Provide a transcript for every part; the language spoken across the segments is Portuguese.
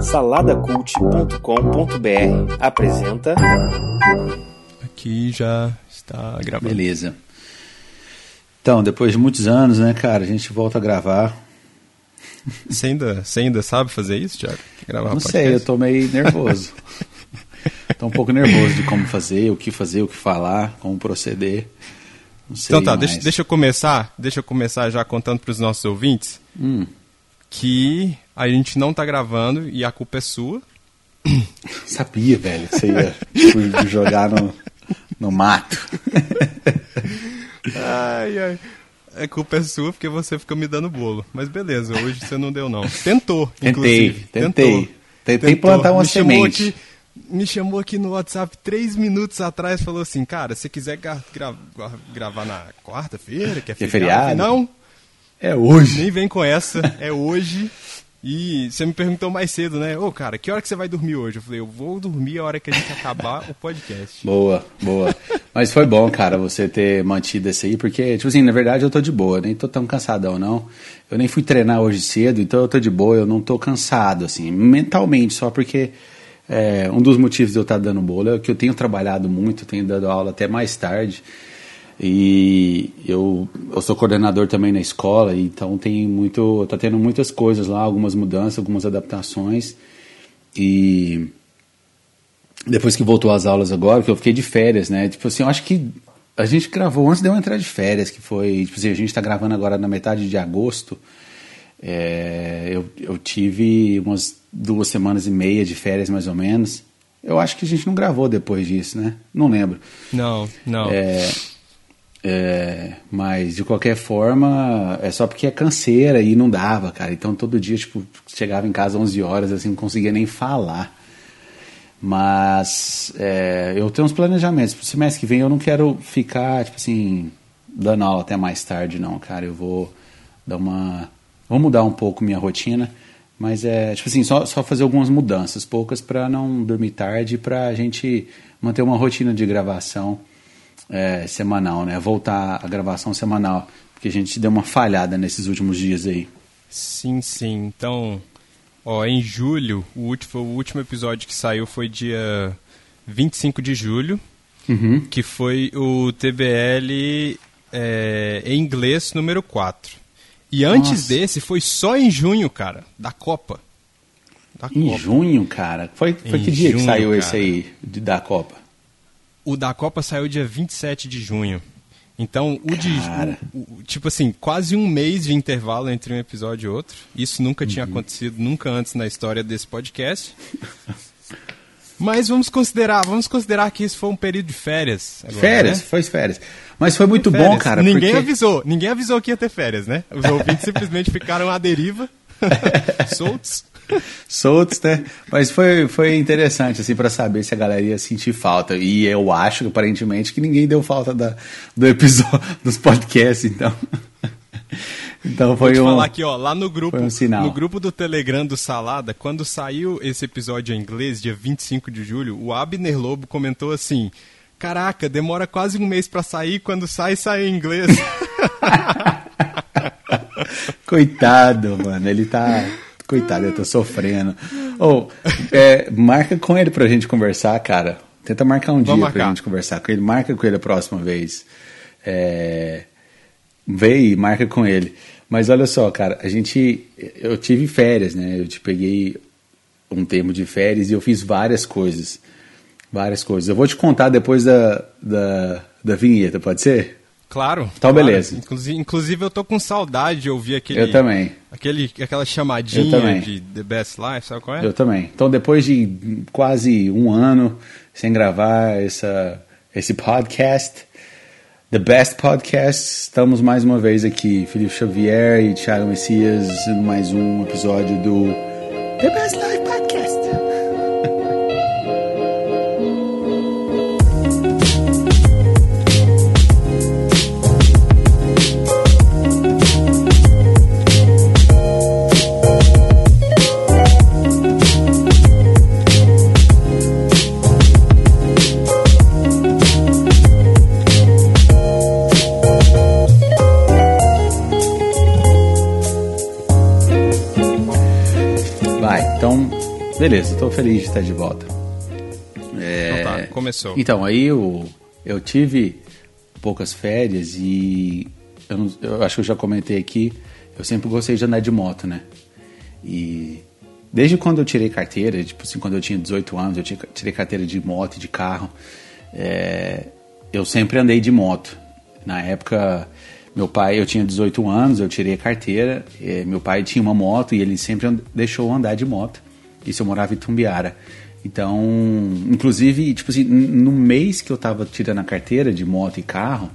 Saladacult.com.br apresenta. Aqui já está gravando. Beleza. Então, depois de muitos anos, né, cara, a gente volta a gravar. Você ainda, você ainda sabe fazer isso, Thiago? Gravar Não podcast? sei, eu tô meio nervoso. tô um pouco nervoso de como fazer, o que fazer, o que falar, como proceder. Não sei Então tá, mais. deixa, deixa eu começar. Deixa eu começar já contando para os nossos ouvintes Hum, que a gente não tá gravando e a culpa é sua. sabia, velho, que você ia tipo, jogar no, no mato. Ai, ai. A culpa é sua porque você fica me dando bolo. Mas beleza, hoje você não deu não. Tentou, Tentei, inclusive. tentei. Tentou. Tentei Tentou. plantar uma me chamou semente. aqui- me chamou aqui no WhatsApp três minutos atrás falou assim, cara, se quiser gra- gra- gra- gravar na quarta-feira, que é Que é feriado, falei, feriado? não, É hoje. nem vem com essa, é hoje. E você me perguntou mais cedo, né? Ô, cara, que hora que você vai dormir hoje? Eu falei, eu vou dormir a hora que a gente acabar o podcast. Boa, boa. Mas foi bom, cara, você ter mantido esse aí, porque, tipo assim, na verdade eu tô de boa, nem tô tão cansadão, não. Eu nem fui treinar hoje cedo, então eu tô de boa, eu não tô cansado, assim, mentalmente, só porque é, um dos motivos de eu estar dando bolo é que eu tenho trabalhado muito, tenho dado aula até mais tarde. E eu, eu sou coordenador também na escola, então tem muito, tá tendo muitas coisas lá, algumas mudanças, algumas adaptações. E depois que voltou às aulas agora, que eu fiquei de férias, né? Tipo assim, eu acho que a gente gravou antes de eu entrar de férias, que foi, tipo assim, a gente tá gravando agora na metade de agosto. É, eu, eu tive umas duas semanas e meia de férias, mais ou menos. Eu acho que a gente não gravou depois disso, né? Não lembro. Não, não. É, é, mas de qualquer forma, é só porque é canseira e não dava, cara. Então todo dia, tipo, chegava em casa 11 horas, assim, não conseguia nem falar. Mas é, eu tenho uns planejamentos. Pro semestre que vem eu não quero ficar, tipo assim, dando aula até mais tarde, não, cara. Eu vou dar uma. Vou mudar um pouco minha rotina. Mas é, tipo assim, só, só fazer algumas mudanças, poucas para não dormir tarde, pra gente manter uma rotina de gravação é, semanal, né? Voltar a gravação semanal, porque a gente deu uma falhada nesses últimos dias aí. Sim, sim. Então, ó, em julho, o último, o último episódio que saiu foi dia 25 de julho, Uhum. que foi o TBL é, em inglês número 4. E antes Nossa. desse foi só em junho, cara, da Copa. Da Em Copa. junho, cara. Foi, foi Em que dia que junho, saiu cara. esse aí da Copa? O da Copa saiu dia 27 de junho. Então, o de. O- o- tipo assim, quase um mês de intervalo entre um episódio e outro. Isso nunca tinha Uhum. acontecido, nunca antes na história desse podcast. Mas vamos considerar, vamos considerar que isso foi um período de férias. agora, férias, né? foi férias. Mas foi muito bom, cara. Ninguém porque... avisou, ninguém avisou que ia ter férias, né? Os ouvintes simplesmente ficaram à deriva, soltos. soltos, né? Mas foi, foi interessante, assim, para saber se a galera ia sentir falta. E eu acho, aparentemente, que ninguém deu falta da, do episódio, dos podcasts, então. então foi Vou te um. falar aqui, ó, lá no grupo, um sinal. no grupo do Telegram do Salada, quando saiu esse episódio em inglês, dia 25 de julho, o Abner Lobo comentou assim: Caraca, demora quase um mês pra sair, quando sai, sai em inglês. Coitado, mano. Ele tá. Coitado, ele tá sofrendo. Ou, é, marca com ele pra gente conversar, cara. Tenta marcar um dia Vamos pra marcar. gente conversar com ele. Marca com ele a próxima vez. É, vê e marca com ele. Mas olha só, cara, a gente. Eu tive férias, né? Eu te peguei um tempo de férias e eu fiz várias coisas. Várias coisas. Eu vou te contar depois da, da, da vinheta, pode ser? Claro. Então, claro. beleza. Inclusive, eu tô com saudade de ouvir aquele. Eu também. Aquele, aquela chamadinha também. de The Best Life, sabe qual é? Eu também. Então, depois de quase um ano sem gravar essa, esse podcast, The Best Podcast, estamos mais uma vez aqui, Felipe Xavier e Thiago Messias, mais um episódio do The Best Life beleza, estou feliz de estar de volta. É, então tá, começou. Então, aí eu, eu tive poucas férias e eu, não, eu acho que eu já comentei aqui, eu sempre gostei de andar de moto, né? E desde quando eu tirei carteira, tipo assim, quando eu tinha 18 anos, eu tirei carteira de moto e de carro, é, eu sempre andei de moto. Na época, meu pai, eu tinha 18 anos, eu tirei a carteira, meu pai tinha uma moto e ele sempre deixou andar de moto. Isso eu morava em Tumbiara. Então, inclusive, tipo assim, no mês que eu tava tirando a carteira de moto e carro,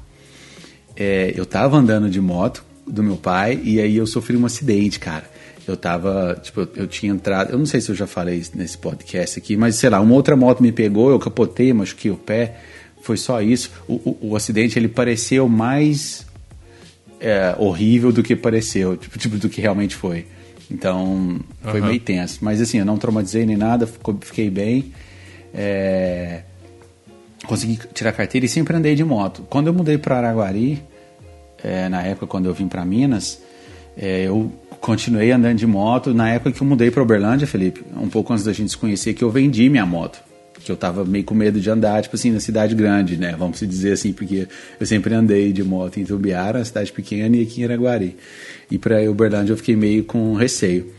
é, eu tava andando de moto do meu pai e aí eu sofri um acidente, cara. Eu tava, tipo, eu tinha entrado, eu não sei se eu já falei nesse podcast aqui, mas sei lá, uma outra moto me pegou, eu capotei, machuquei o pé, foi só isso. O, o, o acidente, ele pareceu mais é, horrível do que pareceu, tipo, tipo, do que realmente foi. Então, foi uhum. meio tenso. Mas assim, eu não traumatizei nem nada, fiquei bem. É... Consegui tirar carteira e sempre andei de moto. Quando eu mudei para Araguari, é, na época quando eu vim para Minas, é, eu continuei andando de moto. Na época que eu mudei para Uberlândia, Felipe, um pouco antes da gente se conhecer, que eu vendi minha moto. Que eu tava meio com medo de andar, tipo assim, na cidade grande, né? Vamos dizer assim, porque eu sempre andei de moto em Tubiara, cidade pequena, e aqui em Araguari. E para Uberlândia eu fiquei meio com receio.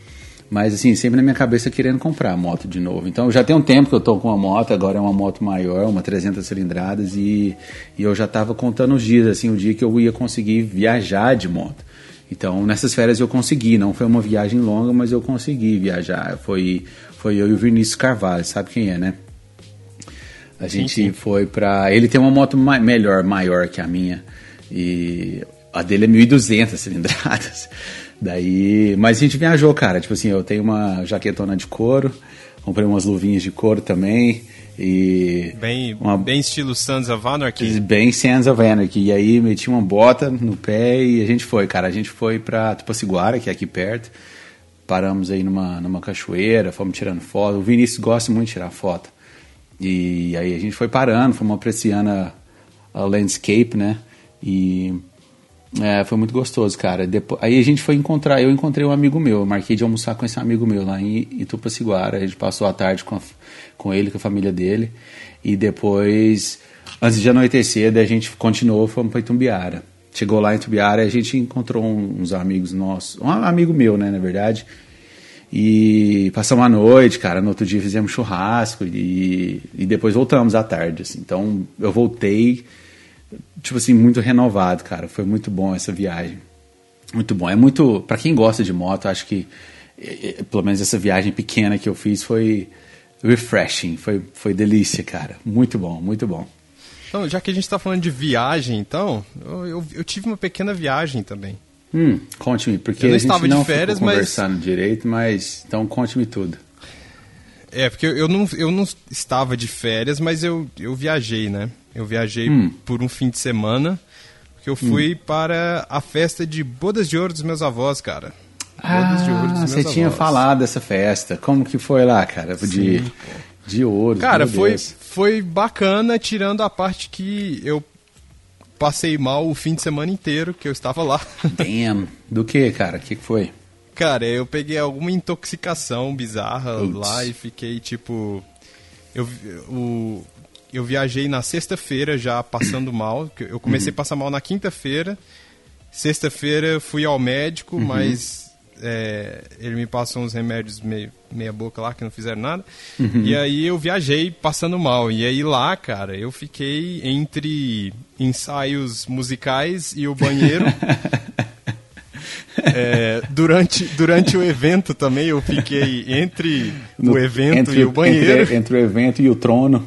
Mas assim, sempre na minha cabeça querendo comprar a moto de novo. Então já tem um tempo que eu tô com uma moto, agora é uma moto maior, uma 300 cilindradas e, e eu já estava contando os dias, assim, o dia que eu ia conseguir viajar de moto. Então nessas férias eu consegui, não foi uma viagem longa, mas eu consegui viajar. Foi, foi eu e o Vinícius Carvalho, sabe quem é, né? A gente sim, sim. foi para Ele tem uma moto ma melhor, maior que a minha. E a dele é 1.200 cilindradas. Daí, mas a gente viajou, cara. Tipo assim, eu tenho uma jaquetona de couro, comprei umas luvinhas de couro também. E bem, uma, bem estilo Sons of Anarchy. Bem Sons of Anarchy. E aí meti uma bota no pé e a gente foi, cara. A gente foi pra Tupaciguara, que é aqui perto. Paramos aí numa, numa cachoeira, fomos tirando foto. O Vinícius gosta muito de tirar foto. E aí a gente foi parando, fomos apreciando a, a landscape, né? E é, foi muito gostoso, cara. Depois, aí a gente foi encontrar, eu encontrei um amigo meu, eu marquei de almoçar com esse amigo meu lá em Itupaciguara. A gente passou a tarde com, a, com ele, com a família dele. E depois, antes de anoitecer, a gente continuou, fomos para Itumbiara. Chegou lá em Itumbiara e a gente encontrou uns amigos nossos, um amigo meu, né, na verdade. E passamos a noite, cara. No outro dia fizemos churrasco e, e depois voltamos à tarde. Assim. Então eu voltei tipo assim, muito renovado, cara. Foi muito bom essa viagem. Muito bom. É muito. para quem gosta de moto, acho que é, é, pelo menos essa viagem pequena que eu fiz foi refreshing. Foi, foi delícia, cara. Muito bom, muito bom. Então, já que a gente está falando de viagem, então, eu, eu, eu, tive uma pequena viagem também. Hum, conte-me, porque eu não a gente estava não de férias, conversando direito, mas então conte-me tudo. É, porque eu não, eu não estava de férias, mas eu, eu viajei, né? Eu viajei hum. por um fim de semana, porque eu fui hum. para a festa de bodas de ouro dos meus avós, cara. Bodas ah, de ouro dos meus você avós. tinha falado dessa festa. Como que foi lá, cara? De, Sim, de ouro. Cara, foi, foi bacana, tirando a parte que eu passei mal o fim de semana inteiro, que eu estava lá. Damn. Do que, cara? O que foi? Cara, eu peguei alguma intoxicação bizarra Uts. lá e fiquei tipo. Eu, o, eu viajei na sexta-feira já passando mal. Eu comecei uhum. a passar mal na quinta-feira. Sexta-feira fui ao médico, uhum. mas é, ele me passou uns remédios meio, meia boca lá que não fizeram nada. Uhum. E aí eu viajei passando mal. E aí lá, cara, eu fiquei entre ensaios musicais e o banheiro. É, durante, durante o evento também eu fiquei entre no, o evento entre, e o banheiro. Entre, entre, o evento e o trono.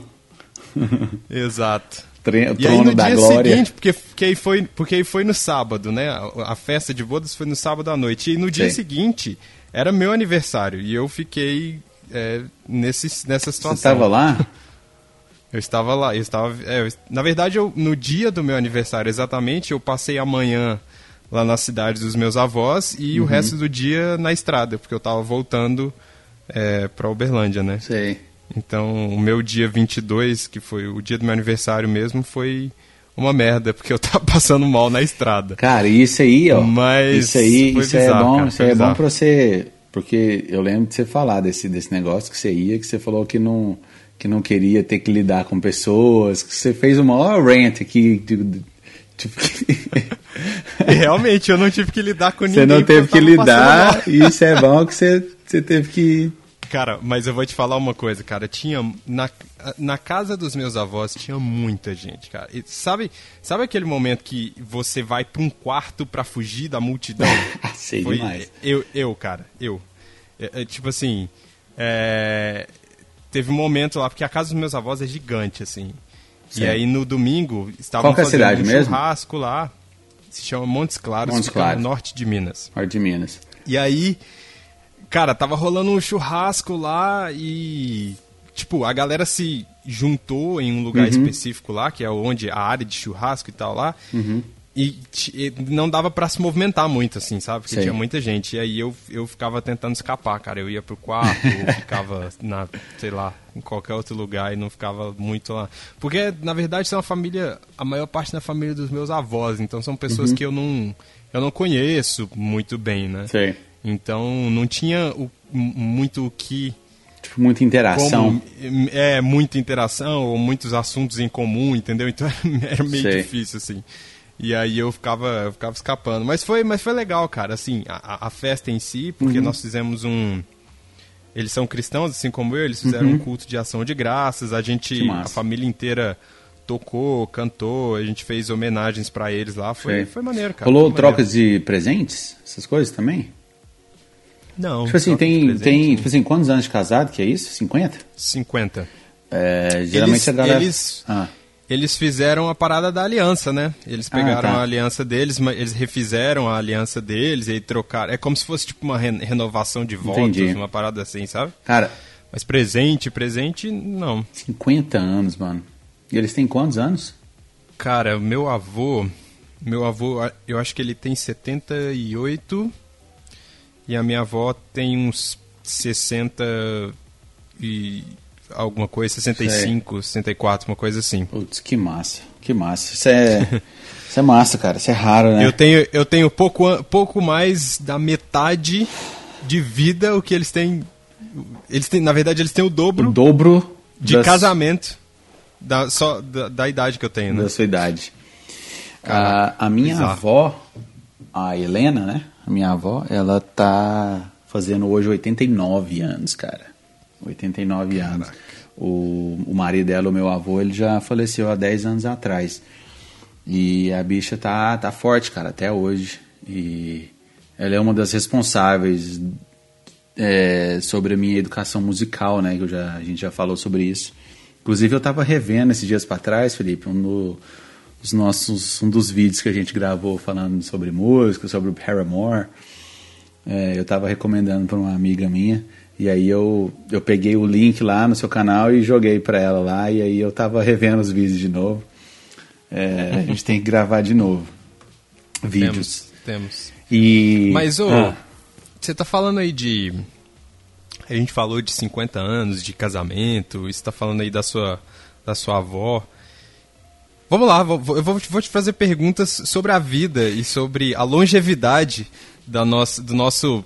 Exato. Tre e aí no dia glória. seguinte, porque, porque, aí foi, porque aí foi no sábado, né? A, a, festa de bodas foi no sábado à noite. E no dia Sim. seguinte era meu aniversário. E eu fiquei é, nesse, nessa situação. Você estava lá? Eu estava lá. Eu estava, é, eu, na verdade, eu, no dia do meu aniversário, exatamente, eu passei a manhã lá na cidade dos meus avós e uhum. o resto do dia na estrada, porque eu estava voltando é, para Uberlândia, né? Sei. Então, o meu dia 22, que foi o dia do meu aniversário mesmo, foi uma merda, porque eu tava passando mal na estrada. Cara, isso aí, ó. Mas isso aí, isso é bizarro, é bom, cara, isso é bom para você Porque eu lembro de você falar desse, desse negócio que você ia, que você falou que não, que não queria ter que lidar com pessoas, que você fez uma maior rant aqui. Tipo, Realmente, eu não tive que lidar com ninguém. Você não teve que lidar, e isso é bom que você, você teve que Cara, mas eu vou te falar uma coisa, cara. Tinha. Na, na casa dos meus avós tinha muita gente, cara. E sabe, sabe aquele momento que você vai pra um quarto pra fugir da multidão? Sei Foi, demais. Eu, eu, cara, eu. É, é, tipo assim. É, teve um momento lá, porque a casa dos meus avós é gigante, assim. Sim. E aí no domingo estavam é fazendo um mesmo? churrasco lá. Se chama Montes Claros, Montes Claros. no norte de Minas. Norte de Minas. E aí Cara, tava rolando um churrasco lá e. Tipo, a galera se juntou em um lugar uhum. específico lá, que é onde a área de churrasco e tal lá. Uhum. E, e, não dava para se movimentar muito, assim, sabe? Porque tinha muita gente. E aí eu, eu ficava tentando escapar, cara. Eu ia pro quarto, ou ficava na, sei lá, em qualquer outro lugar e não ficava muito lá. Porque, na verdade, são uma família, a maior parte da família dos meus avós. Então são pessoas uhum. que eu não, eu não conheço muito bem, né? Sei. Então não tinha o, muito o que. Tipo, muita interação. Como, é, muita interação, ou muitos assuntos em comum, entendeu? Então era meio Sei. difícil, assim. E aí eu ficava, eu ficava escapando. Mas foi, mas foi legal, cara, assim, a, a festa em si, porque uhum. nós fizemos um. Eles são cristãos, assim como eu, eles fizeram uhum. um culto de ação de graças, a gente, a família inteira tocou, cantou, a gente fez homenagens para eles lá, foi, foi maneiro, cara. Rolou trocas de presentes, essas coisas também? Não. Tipo assim, tem, tem tipo assim, quantos anos de casado que é isso? 50? 50. É, geralmente eles, a galera... Eles, ah. eles fizeram a parada da aliança, né? Eles ah, pegaram ah, tá. a aliança deles, eles refizeram a aliança deles e trocaram. É como se fosse tipo uma renovação de votos, Entendi. uma parada assim, sabe? Cara... Mas presente, presente, não. 50 anos, mano. E eles têm quantos anos? Cara, meu avô... Meu avô, eu acho que ele tem 78... E a minha avó tem uns 60 e alguma coisa, 65, Sei. 64, uma coisa assim. Putz, que massa, que massa. Isso é, isso é massa, cara, isso é raro, né? Eu tenho, eu tenho pouco, pouco mais da metade de vida o que eles têm. Eles têm, na verdade, eles têm o dobro. O dobro de das... casamento da, só da, da, idade que eu tenho, né? Da sua idade. a, a minha bizarro. avó, a Helena, né? A minha avó, ela tá fazendo hoje 89 anos, cara. 89 Caraca. anos. O, o marido dela, o meu avô, ele já faleceu há 10 anos atrás. E a bicha tá, tá forte, cara, até hoje. E ela é uma das responsáveis é, sobre a minha educação musical, né? Que já, a gente já falou sobre isso. Inclusive, eu tava revendo esses dias para trás, Felipe, um do, os nossos um dos vídeos que a gente gravou falando sobre música, sobre o Paramore. É, eu estava recomendando para uma amiga minha e aí eu, eu peguei o link lá no seu canal e joguei para ela lá e aí eu estava revendo os vídeos de novo. É, a gente tem que gravar de novo vídeos. Temos. temos. E mas ô, ah. você tá falando aí de a gente falou de 50 anos de casamento, você está falando aí da sua da sua avó. Vamos lá, eu vou, te fazer perguntas sobre a vida e sobre a longevidade da nossa, do nosso,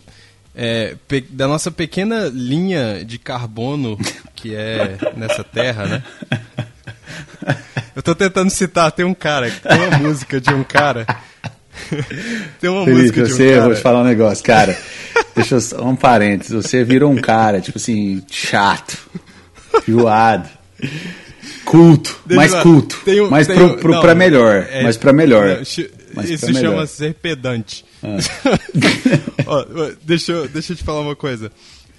é, da nossa pequena linha de carbono que é nessa terra, né? Eu tô tentando citar, tem um cara, tem uma música de um cara. tem uma Felipe, música de um você, cara. Eu vou te falar um negócio, cara. Deixa eu só um parênteses. Você virou um cara, tipo assim, chato, enjoado Culto, Deixa mais lá. culto. Tem mais tem pro, pro, não, pra melhor. É, mais pra melhor. Não, mais isso pra chama ser pedante. Ah. Ó, deixa, eu, deixa eu te falar uma coisa.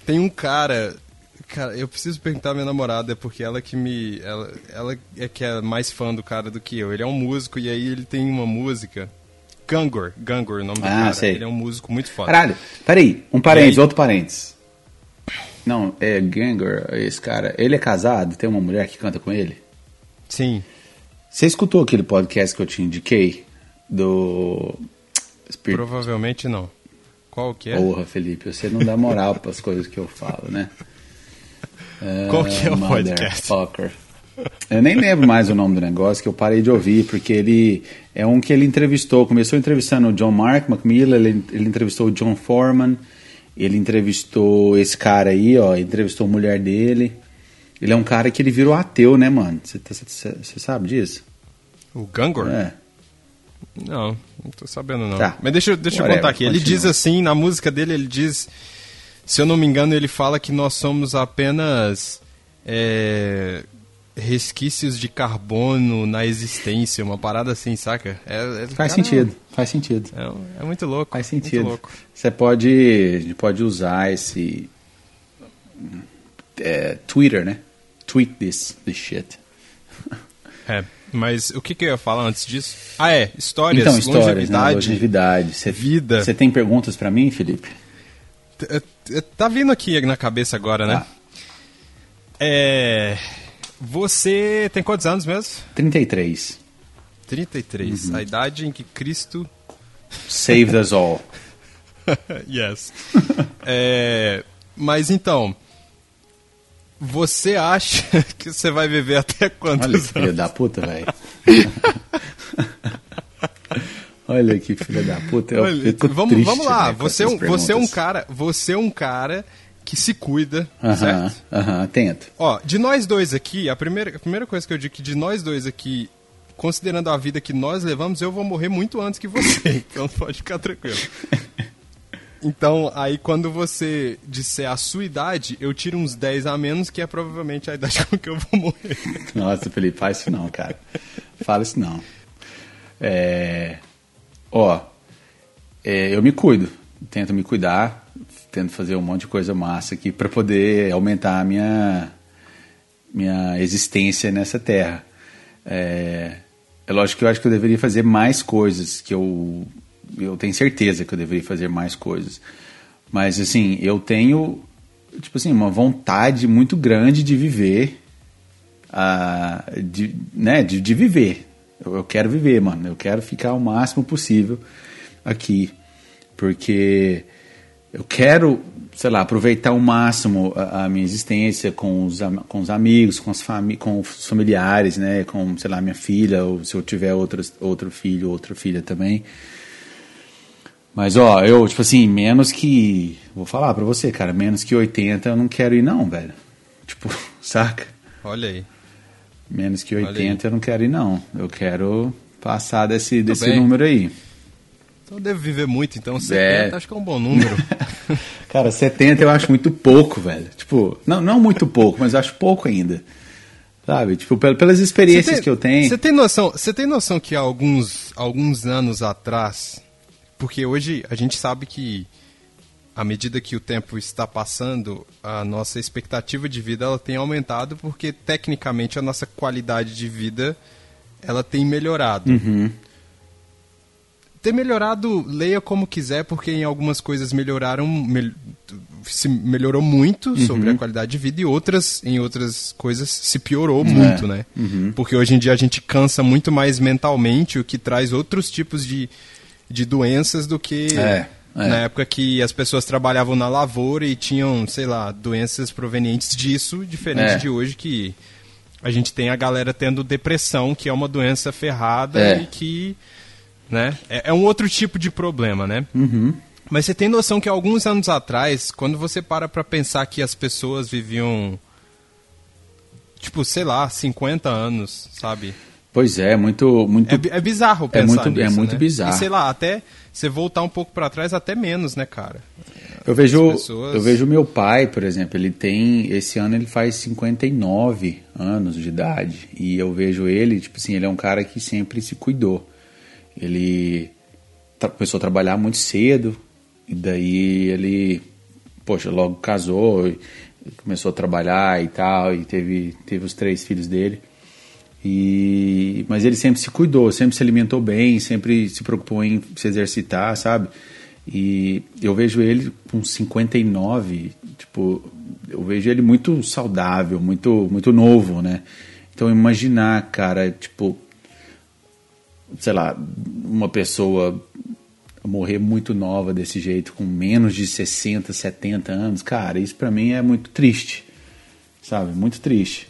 Tem um cara. Cara, eu preciso perguntar à minha namorada, porque ela que me. Ela, ela é que é mais fã do cara do que eu. Ele é um músico e aí ele tem uma música. Gangor, Gangor, o nome do ah, cara. Sei. Ele é um músico muito foda. Caralho, peraí, um parênteses, outro parênteses. Não, é Ganger, esse cara. Ele é casado? Tem uma mulher que canta com ele? Sim. Você escutou aquele podcast que eu te indiquei? Do. Spirit... Provavelmente não. Qual que é? Porra, Felipe, você não dá moral para as coisas que eu falo, né? Qual que é o podcast? Fucker. Eu nem lembro mais o nome do negócio, que eu parei de ouvir, porque ele é um que ele entrevistou. Começou entrevistando o John Mark McMillan, ele, ele entrevistou o John Foreman, ele entrevistou esse cara aí, ó, entrevistou a mulher dele. Ele é um cara que ele virou ateu, né, mano? Você tá, sabe disso? O Gangor? É. Não, não tô sabendo não. Tá. Mas deixa, deixa eu contar aqui. Ele diz assim, na música dele, ele diz, se eu não me engano, ele fala que nós somos apenas é, resquícios de carbono na existência, uma parada assim, saca? É, é faz cara, sentido, faz sentido. É, é, muito louco. Faz sentido. Você pode, pode usar esse é, Twitter, né? Tweet this, this shit. É, mas o que, que eu ia falar antes disso? Ah, é, histórias, então, histórias longevidade, né? longevidade. Cê, vida. Você tem perguntas para mim, Felipe? Tá vindo aqui na cabeça agora, né? Ah. É você tem quantos anos mesmo? 33. 33. Uhum. A idade em que Cristo. Saved us all. yes. é, mas então. Você acha que você vai viver até quantos Olha anos? filho da puta, velho. Olha que filho da puta. Eu, Olha, eu vamos, vamos lá. Né, você, é você é um cara. Você é um cara que se cuida, uh -huh, certo? Aham, uh -huh, tento. Ó, de nós dois aqui, a primeira, a primeira coisa que eu digo que de nós dois aqui, considerando a vida que nós levamos, eu vou morrer muito antes que você. então pode ficar tranquilo. Então, aí quando você disser a sua idade, eu tiro uns 10 a menos, que é provavelmente a idade com que eu vou morrer. Nossa, Felipe, faz isso não, cara. Fala isso não. É... Ó, é, eu me cuido. Tento me cuidar tento fazer um monte de coisa massa aqui para poder aumentar a minha, minha existência nessa terra. É, é lógico que eu acho que eu deveria fazer mais coisas, que eu, eu tenho certeza que eu deveria fazer mais coisas. Mas, assim, eu tenho, tipo assim, uma vontade muito grande de viver, uh, de, né, de, de viver. Eu, eu quero viver, mano. Eu quero ficar o máximo possível aqui. Porque eu quero, sei lá, aproveitar ao máximo a, a minha existência com os, com os amigos, com, as fami com os familiares, né? Com, sei lá, minha filha, ou se eu tiver outro, outro filho, outra filha também. Mas, ó, eu, tipo assim, menos que. Vou falar pra você, cara, menos que 80 eu não quero ir, não, velho. Tipo, saca? Olha aí. Menos que 80 eu não quero ir, não. Eu quero passar desse, desse número aí. Então eu devo viver muito, então 70 é. acho que é um bom número. Cara, 70 eu acho muito pouco, velho. Tipo, não, não muito pouco, mas acho pouco ainda. Sabe? Tipo, pelas experiências tem, que eu tenho. Você tem noção, você tem noção que há alguns, alguns anos atrás, porque hoje a gente sabe que à medida que o tempo está passando, a nossa expectativa de vida ela tem aumentado porque tecnicamente a nossa qualidade de vida ela tem melhorado. Uhum ter melhorado, leia como quiser, porque em algumas coisas melhoraram, se melhorou muito uhum. sobre a qualidade de vida e outras, em outras coisas se piorou é. muito, né? Uhum. Porque hoje em dia a gente cansa muito mais mentalmente, o que traz outros tipos de, de doenças do que é. É. na época que as pessoas trabalhavam na lavoura e tinham, sei lá, doenças provenientes disso, diferente é. de hoje que a gente tem a galera tendo depressão, que é uma doença ferrada é. e que né? É, é um outro tipo de problema, né? Uhum. Mas você tem noção que alguns anos atrás, quando você para pra pensar que as pessoas viviam, tipo, sei lá, 50 anos, sabe? Pois é, muito... muito... É, é bizarro pensar é muito, nisso, É muito né? bizarro. E sei lá, até você voltar um pouco para trás, até menos, né, cara? Eu vejo, pessoas... eu vejo meu pai, por exemplo, ele tem, esse ano ele faz 59 anos de idade, e eu vejo ele, tipo assim, ele é um cara que sempre se cuidou. Ele começou a trabalhar muito cedo, e daí ele, poxa, logo casou, começou a trabalhar e tal, e teve, teve os três filhos dele. E, mas ele sempre se cuidou, sempre se alimentou bem, sempre se preocupou em se exercitar, sabe? E eu vejo ele com 59, tipo, eu vejo ele muito saudável, muito muito novo, né? Então imaginar, cara, tipo, sei lá, uma pessoa morrer muito nova desse jeito, com menos de 60, 70 anos, cara, isso para mim é muito triste, sabe? Muito triste.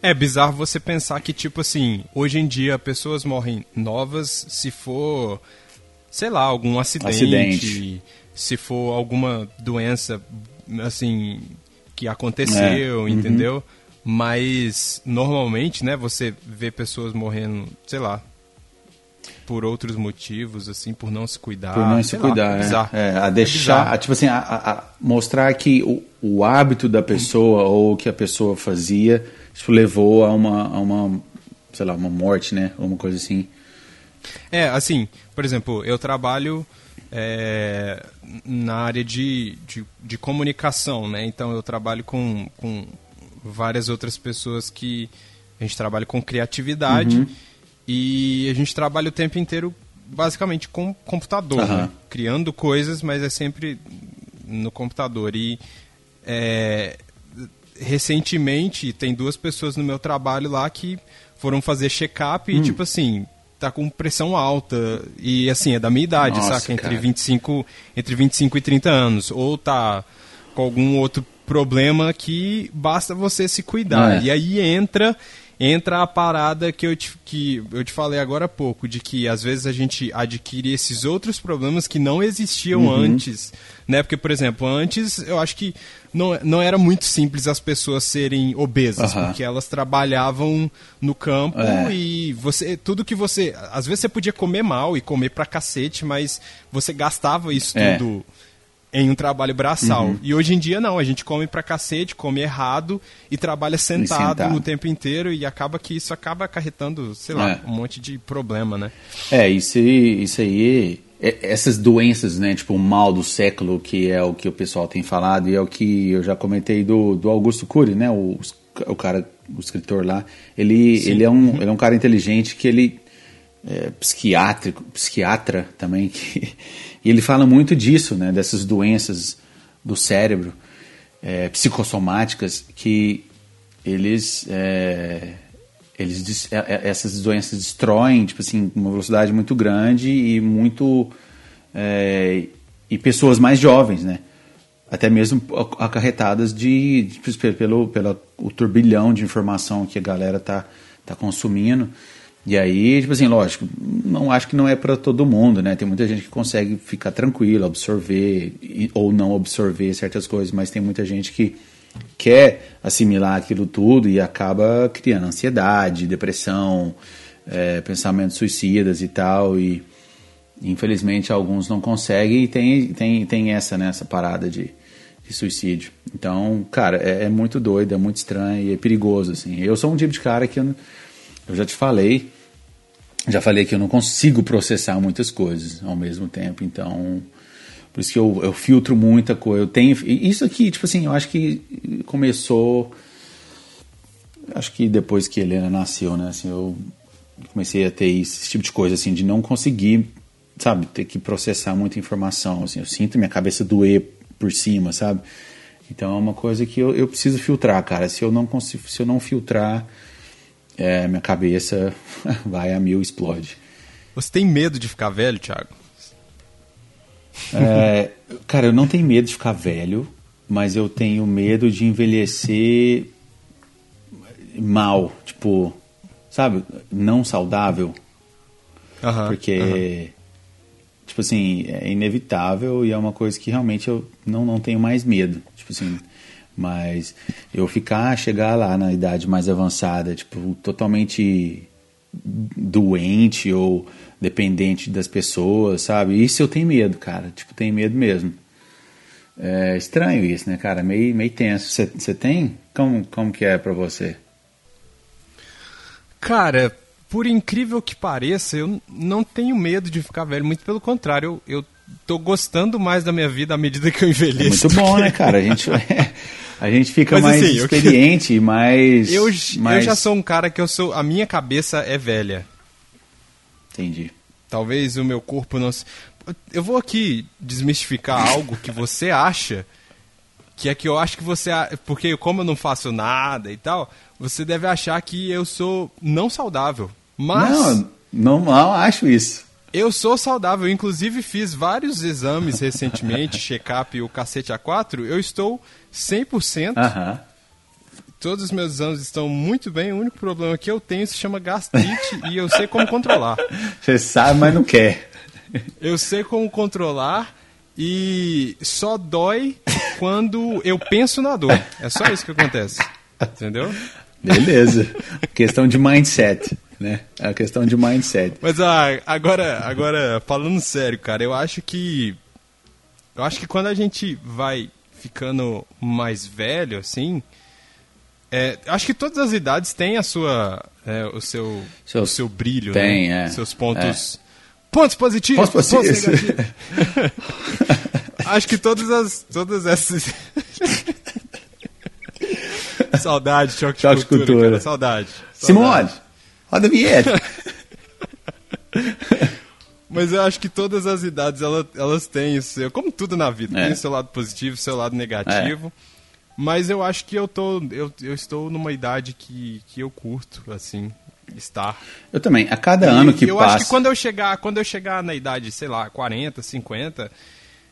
É bizarro você pensar que, tipo assim, hoje em dia pessoas morrem novas se for sei lá, algum acidente, acidente. se for alguma doença, assim, que aconteceu, é. Uhum. Mas, normalmente, né, você vê pessoas morrendo, sei lá, por outros motivos, assim, por não se cuidar. Por não se cuidar, lá, é, é, A deixar, é tipo assim, a, a, mostrar que o, o hábito da pessoa ou o que a pessoa fazia levou a uma, a uma, sei lá, uma morte, né? Uma coisa assim. É, assim, por exemplo, eu trabalho é, na área de, de, de, comunicação, né? Então eu trabalho com, com várias outras pessoas que a gente trabalha com criatividade. Uhum e a gente trabalha o tempo inteiro basicamente com computador, uhum. né? criando coisas, mas é sempre no computador. E é, recentemente tem duas pessoas no meu trabalho lá que foram fazer check-up hum. e tipo assim, tá com pressão alta e assim, é da minha idade, Nossa, saca? Entre 25, entre 25 e 30 anos. Ou tá com algum outro problema que basta você se cuidar. É. E aí entra entra a parada que eu, te, que eu te falei agora há pouco, de que às vezes a gente adquire esses outros problemas que não existiam uhum. antes, né? Porque, por exemplo, antes eu acho que não, não era muito simples as pessoas serem obesas, uhum. porque elas trabalhavam no campo é. e você tudo que você... Às vezes você podia comer mal e comer pra cacete, mas você gastava isso é. tudo em um trabalho braçal. Uhum. E hoje em dia não, a gente come pra cacete, come errado e trabalha sentado, sentado. o tempo inteiro e acaba que isso acaba acarretando, sei lá, é. um monte de problema, né? É, isso, isso aí, é, essas doenças, né, tipo o mal do século, que é o que o pessoal tem falado e é o que eu já comentei do, do Augusto Cury, né, o, o cara, o escritor lá, ele, ele, é um, uhum. ele é um cara inteligente que ele é, psiquiátrico, psiquiatra também, que e ele fala muito disso, né, dessas doenças do cérebro é, psicossomáticas que eles, é, eles é, é, essas doenças destroem, tipo assim, uma velocidade muito grande e muito é, e pessoas mais jovens, né? Até mesmo acarretadas de, de pelo, pelo o turbilhão de informação que a galera tá, tá consumindo. E aí, tipo assim, lógico, não acho que não é para todo mundo, né? Tem muita gente que consegue ficar tranquilo, absorver ou não absorver certas coisas, mas tem muita gente que quer assimilar aquilo tudo e acaba criando ansiedade, depressão, é, pensamentos suicidas e tal. E infelizmente alguns não conseguem e tem, tem, tem essa, né, essa parada de, de suicídio. Então, cara, é, é, muito doido, é muito estranho e é perigoso, assim. Eu sou um tipo de cara que eu, eu já te falei, já falei que eu não consigo processar muitas coisas ao mesmo tempo, então por isso que eu, eu filtro muita coisa. Eu tenho isso aqui, tipo assim, eu acho que começou, acho que depois que Helena nasceu, né? Assim, eu comecei a ter esse tipo de coisa assim, de não conseguir, sabe, ter que processar muita informação. Assim, eu sinto minha cabeça doer por cima, sabe? Então é uma coisa que eu, eu preciso filtrar, cara. Se eu não consigo, se eu não filtrar é, minha cabeça vai a mil, explode. Você tem medo de ficar velho, Thiago? É, cara, eu não tenho medo de ficar velho, mas eu tenho medo de envelhecer mal, tipo, sabe, não saudável. porque, tipo assim, é inevitável e é uma coisa que realmente eu não, não tenho mais medo. Tipo assim, mas eu ficar, chegar lá na idade mais avançada, tipo, totalmente doente ou dependente das pessoas, sabe? Isso eu tenho medo, cara. Tipo, tenho medo mesmo. É estranho isso, né, cara? Meio, meio tenso. Você tem? Como, como que é pra você? Cara, por incrível que pareça, eu não tenho medo de ficar velho. Muito pelo contrário, eu, eu tô gostando mais da minha vida à medida que eu envelheço. É muito bom, né, cara? A gente... A gente fica Mas, mais assim, experiente, eu... mais, eu, mais. Eu já sou um cara que eu sou. A minha cabeça é velha. Entendi. Talvez o meu corpo não. Eu vou aqui desmistificar algo que você acha. Que é que eu acho que você. Porque como eu não faço nada e tal, você deve achar que eu sou não saudável. Mas. Não, não, não acho isso. Eu sou saudável, inclusive fiz vários exames recentemente, check-up e o cacete A4. Eu estou 100%. Uhum. Todos os meus exames estão muito bem. O único problema que eu tenho se chama gastrite e eu sei como controlar. Você sabe, mas não quer. eu sei como controlar e só dói quando eu penso na dor. É só isso que acontece. Entendeu? Beleza. questão de mindset, né? É a questão de mindset. Mas ah, agora, agora, falando sério, cara, eu acho que. Eu acho que quando a gente vai ficando mais velho, assim. É, acho que todas as idades têm a sua. É, o, seu, seus, o seu brilho, tem, né? É, Seus pontos. É. Pontos positivos, pontos, pontos negativos. acho que todas as. Todas essas. Saudade, choque, choque de cultura. cultura. Saudade. Simone, roda a vinheta. Mas eu acho que todas as idades elas, elas têm o seu, como tudo na vida, é. tem seu lado positivo, seu lado negativo. É. Mas eu acho que eu tô, eu, eu estou numa idade que, que eu curto, assim, estar. Eu também. A cada e, ano que eu passa. Eu acho que quando eu chegar, quando eu chegar na idade, sei lá, 40, 50,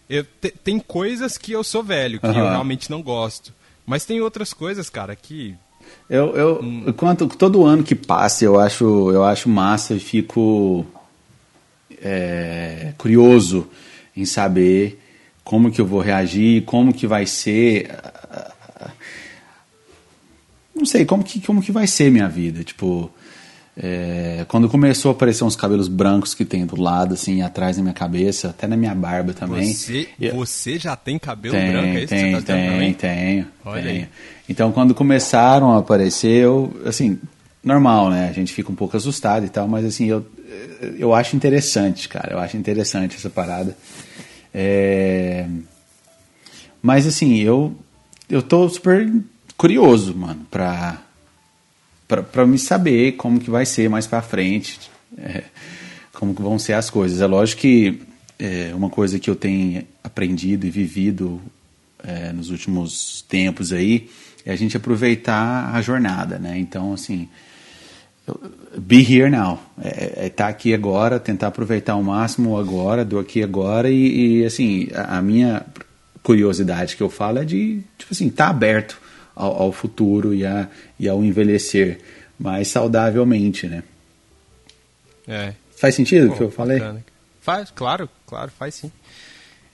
eu te, tem coisas que eu sou velho, que uhum. eu realmente não gosto. Mas tem outras coisas, cara, que. Eu, eu hum. quanto todo ano que passa, eu acho, eu acho massa e fico é, curioso em saber como que eu vou reagir, como que vai ser. Não sei, como que, como que vai ser minha vida. Tipo, é, quando começou a aparecer uns cabelos brancos que tem do lado, assim, atrás da minha cabeça, até na minha barba também. Você, eu, você já tem cabelo tem, branco? É isso tem, que você tá tem, tenho. Olha tenho. Aí. Então, quando começaram a aparecer, eu, assim, normal, né? A gente fica um pouco assustado e tal, mas assim, eu, eu acho interessante, cara. Eu acho interessante essa parada. É... Mas assim, eu, eu tô super curioso, mano, pra para me saber como que vai ser mais para frente, é, como que vão ser as coisas. É lógico que é, uma coisa que eu tenho aprendido e vivido é, nos últimos tempos aí é a gente aproveitar a jornada, né? Então, assim, be here now, é estar tá aqui agora, tentar aproveitar o máximo agora, do aqui agora e, e assim, a, a, minha curiosidade que eu falo é de, tipo assim, estar tá aberto ao, ao futuro e, a, e ao envelhecer mais saudavelmente, né? É. Faz sentido o que eu falei? Bacana. Faz, claro, claro, faz sim.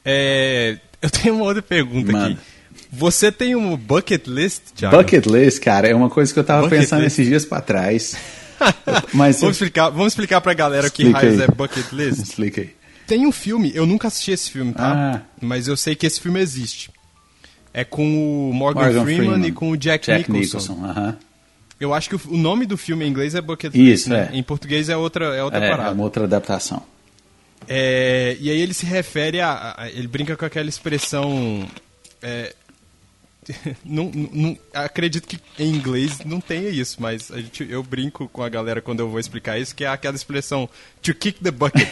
É, eu tenho uma outra pergunta Mano. aqui. Você tem um bucket list, Thiago? Bucket list, cara, é uma coisa que eu tava bucket pensando list. esses dias para trás. Mas vamos, explicar, vamos explicar pra galera o que raios é bucket list? Explica aí. Tem um filme, eu nunca assisti esse filme, tá? Ah. Mas eu sei que esse filme existe. É com o Morgan, Morgan Freeman, Freeman, e com o Jack, Jack Nicholson. Nicholson uh -huh. Eu acho que o, nome do filme em inglês é Bucket List, Isso, né? É. Em português é outra, é outra é, parada. É uma outra adaptação. É, e aí ele se refere a, a, Ele brinca com aquela expressão. É, não, não, acredito que em inglês não tenha isso, mas a gente, eu brinco com a galera quando eu vou explicar isso, que é aquela expressão to kick the bucket.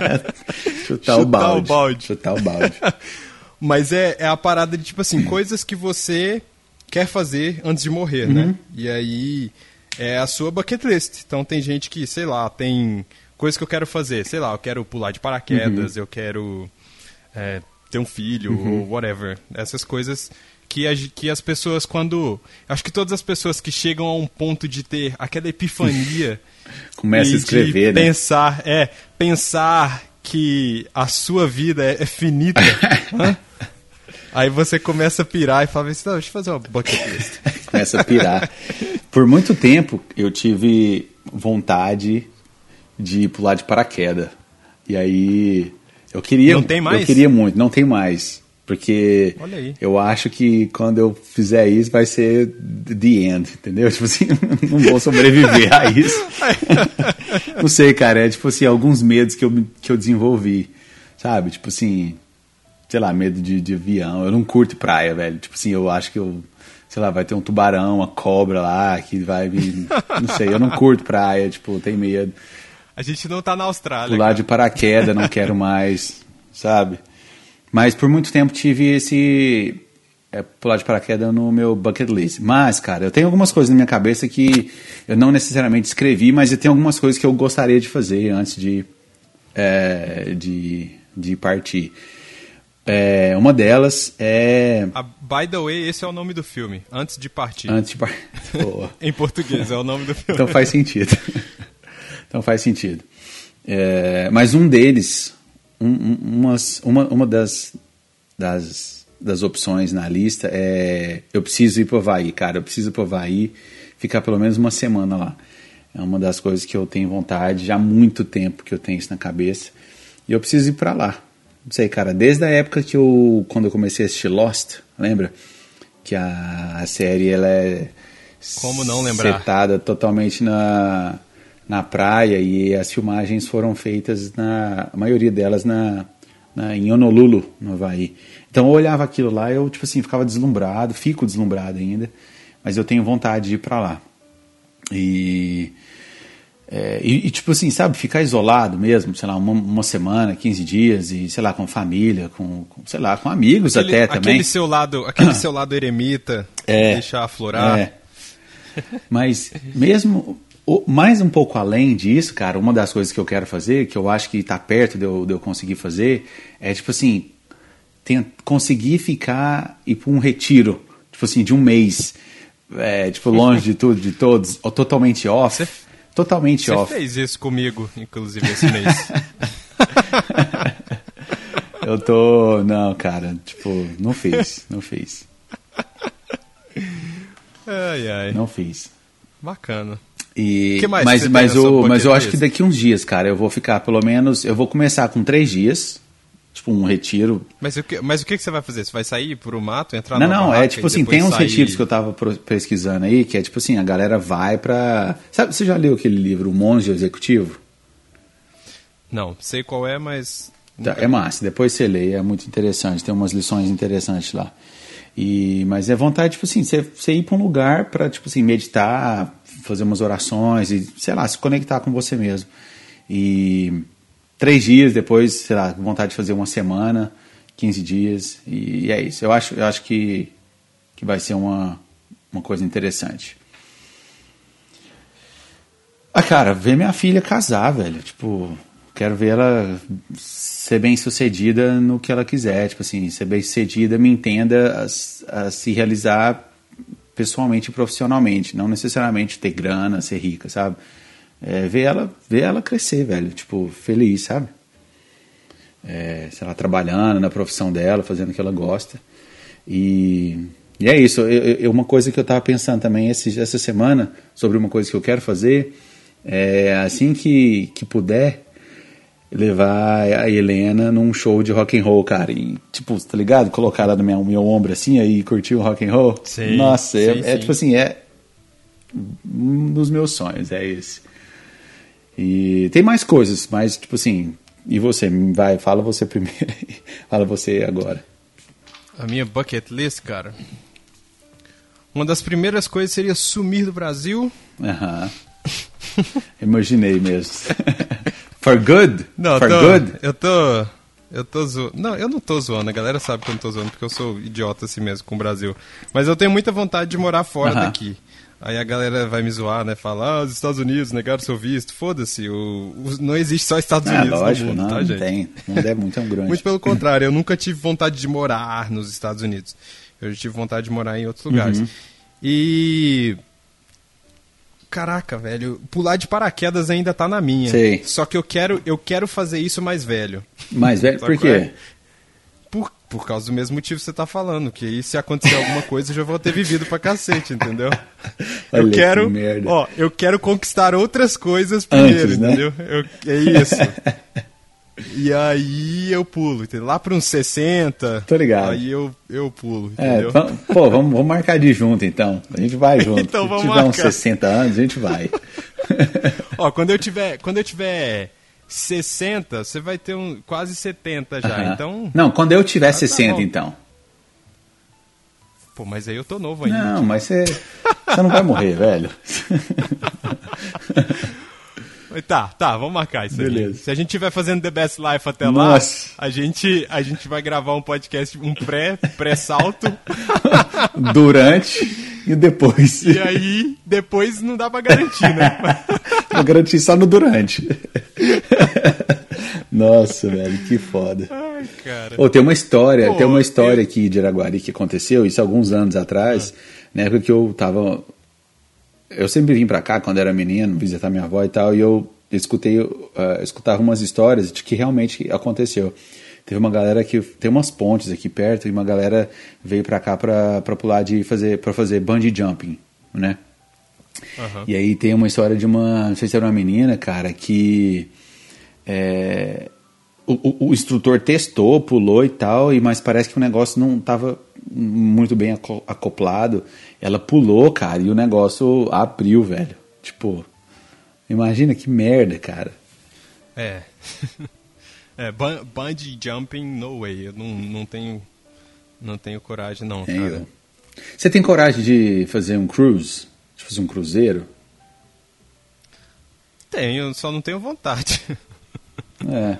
Chutar, o balde. o balde. Chutar o balde. mas é, é a parada de, tipo assim, coisas que você quer fazer antes de morrer, né? uhum. né? E aí é a sua bucket list. Então tem gente que, sei lá, tem coisas que eu quero fazer. Sei lá, eu quero pular de paraquedas, uhum. eu quero é, ter um filho, uhum. ou whatever. Essas coisas que, a, que as pessoas, quando. Acho que todas as pessoas que chegam a um ponto de ter aquela epifania. Começa a escrever, né? Pensar, é, pensar que a sua vida é, é finita. Aí você começa a pirar e fala assim, deixa eu fazer uma bucket list. começa a pirar. Por muito tempo eu tive vontade de pular de paraquedas. E aí eu queria. Não tem mais? Eu queria muito, não tem mais. Porque eu acho que quando eu fizer isso vai ser the end, entendeu? Tipo assim, não vou sobreviver a isso. não sei, cara, é tipo assim, alguns medos que eu, que eu desenvolvi, sabe? Tipo assim, sei lá, medo de, de avião. Eu não curto praia, velho. Tipo assim, eu acho que eu, sei lá, vai ter um tubarão, uma cobra lá que vai me. não sei, eu não curto praia, tipo, tenho medo. A gente não tá na Austrália. Pular cara. de paraquedas, não quero mais, sabe? Mas por muito tempo tive esse. É, pular de paraquedas no meu bucket list. Mas, cara, eu tenho algumas coisas na minha cabeça que eu não necessariamente escrevi, mas eu tenho algumas coisas que eu gostaria de fazer antes de, é, de, de partir. É, uma delas é. A, by the way, esse é o nome do filme, Antes de Partir. Antes de Partir. em português, é o nome do filme. então faz sentido. então faz sentido. É, mas um deles, um, umas, uma, uma das, das, das opções na lista é eu preciso ir para o Havaí, cara, eu preciso ir para o Havaí, ficar pelo menos uma semana lá. É uma das coisas que eu tenho vontade, já há muito tempo que eu tenho isso na cabeça. E eu preciso ir para lá. Não sei, cara, desde a época que eu, quando eu comecei a assistir Lost, lembra? Que a, a série, ela é... Como não lembrar? Setada totalmente na, na praia e as filmagens foram feitas, na, a maioria delas na, na, em Honolulu, no Havaí. Então eu olhava aquilo lá eu, tipo assim, ficava deslumbrado, fico deslumbrado ainda, mas eu tenho vontade de ir para lá. E, é, e, e, tipo assim, sabe, ficar isolado mesmo, sei lá, uma, uma, semana, 15 dias, e sei lá, com família, com, com sei lá, com amigos aquele, até também. Aquele seu lado, aquele seu lado eremita, é, deixar aflorar. É. Mas mesmo mais um pouco além disso, cara, uma das coisas que eu quero fazer, que eu acho que está perto de eu, de eu, conseguir fazer, é tipo assim, tem, conseguir ficar e para um retiro, tipo assim, de um mês é, tipo, longe de tudo, de todos, ou totalmente off. Totalmente off. Você fez isso comigo, inclusive, esse mês. eu tô. Não, cara, tipo, não fiz, não fiz. Ai, ai. Não fiz. Bacana. E, que mais mas, mas, o, mas eu acho que daqui uns dias, cara, eu vou ficar pelo menos. Eu vou começar com três dias tipo um retiro. Mas o que, mas o que, que você vai fazer? Você vai sair por o mato, entrar Não, não, é tipo assim, tem uns sair... retiros que eu tava pesquisando aí, que é tipo assim, a galera vai pra. Sabe, você já leu aquele livro, O Monge Executivo? Não, sei qual é, mas. Tá, é massa, depois você lê, é muito interessante, tem umas lições interessantes lá. E, mas é vontade, tipo assim, você, você ir para um lugar para, tipo assim, meditar, fazer umas orações e, sei lá, se conectar com você mesmo. E três dias, depois, sei lá, vontade de fazer uma semana, 15 dias, e, e é isso. Eu acho, eu acho que, que vai ser uma, uma coisa interessante. Ah, cara, ver minha filha casar, velho. Tipo, quero ver ela ser bem sucedida no que ela quiser. Tipo assim, ser bem sucedida me entenda a, a se realizar pessoalmente e profissionalmente. Não necessariamente ter grana, ser rica, sabe? é, ver, ela, ver ela crescer, velho. Tipo, feliz, sabe? É, sei lá, trabalhando na profissão dela, fazendo o que ela gosta. E, e é isso. Eu, eu, uma coisa que eu tava pensando também esse, essa semana, sobre uma coisa que eu quero fazer, é assim que, que puder, levar a Helena num show de rock and roll, cara. E, tipo, tá ligado? Colocar ela no meu, meu ombro assim, aí curtir o rock and roll. Sim, Nossa, sim, é, sim. é tipo assim, é um dos meus sonhos, é esse. E tem mais coisas, mas tipo assim, e você? Vai, fala você primeiro. fala você agora. A minha bucket list, cara. Uma das primeiras coisas seria sumir do Brasil. Aham. Imaginei mesmo. For good? Não, For tô, good? Eu tô. Eu tô zoando. Não, eu não tô zoando. A galera sabe que eu não tô zoando porque eu sou idiota assim mesmo com o Brasil. Mas eu tenho muita vontade de morar fora daqui. Aí a galera vai me zoar, né? Falar, ah, os Estados Unidos negaram seu visto. Foda-se, o, o, não existe só Estados ah, Unidos lógico, no mundo, não, tá, não gente? tem. Não é muito grande. muito pelo contrário, eu nunca tive vontade de morar nos Estados Unidos. Eu tive vontade de morar em outros lugares. Uhum. E... Caraca, velho, pular de paraquedas ainda tá na minha. Sei. Só que eu quero, eu quero fazer isso mais velho. Mais velho? Sabe Por qual quê? é? Por, por causa do mesmo motivo que você tá falando, que aí se acontecer alguma coisa eu já vou ter vivido pra cacete, entendeu? Olha eu que quero, merda. ó, eu quero conquistar outras coisas primeiro, Antes, né? entendeu? Eu- é isso. E aí eu pulo, entendeu? Lá para uns 60, Tô ligado. aí eu, eu pulo, É, pô, vamos, vamos marcar de junto então. A gente vai junto. Então, Se vamos tiver uns marcar. 60 anos, a gente vai. Ó, quando eu tiver, quando eu tiver 60, você vai ter um, quase 70 já, Aham. então... Não, quando eu tiver Ah, tá 60, bom. então. Pô, mas aí eu tô novo ainda. Não, mas você, você não vai morrer, velho. Tá, tá, vamos marcar isso aí. Beleza. Se a gente estiver fazendo The Best Life até Nossa. lá, a gente, a gente vai gravar um podcast, um pré, pré-salto, Durante e depois. e aí depois não dá pra garantir, né? Vou garantir só no durante. Nossa, velho, que foda. Ai, cara. Ô, tem uma história, Pô, tem uma história eu- aqui de Araguari que aconteceu, isso alguns anos atrás, na época que eu tava. Eu sempre vim pra cá quando era menino, visitar minha avó e tal, e eu escutei, uh, escutava umas histórias de que realmente aconteceu. Teve uma galera que tem umas pontes aqui perto e uma galera veio para cá para pular de fazer para fazer bungee jumping, né? Uhum. E aí tem uma história de uma, não sei se era uma menina, cara, que é, o, o, o, instrutor testou, pulou e tal, e mas parece que o negócio não estava muito bem acoplado. Ela pulou, cara, e o negócio abriu, velho. Tipo, imagina que merda, cara. É. é bungee jumping, no way. Eu não, não tenho não tenho coragem não, é, cara. Você tem coragem de fazer um cruise? De fazer um cruzeiro? Tenho, só não tenho vontade. É.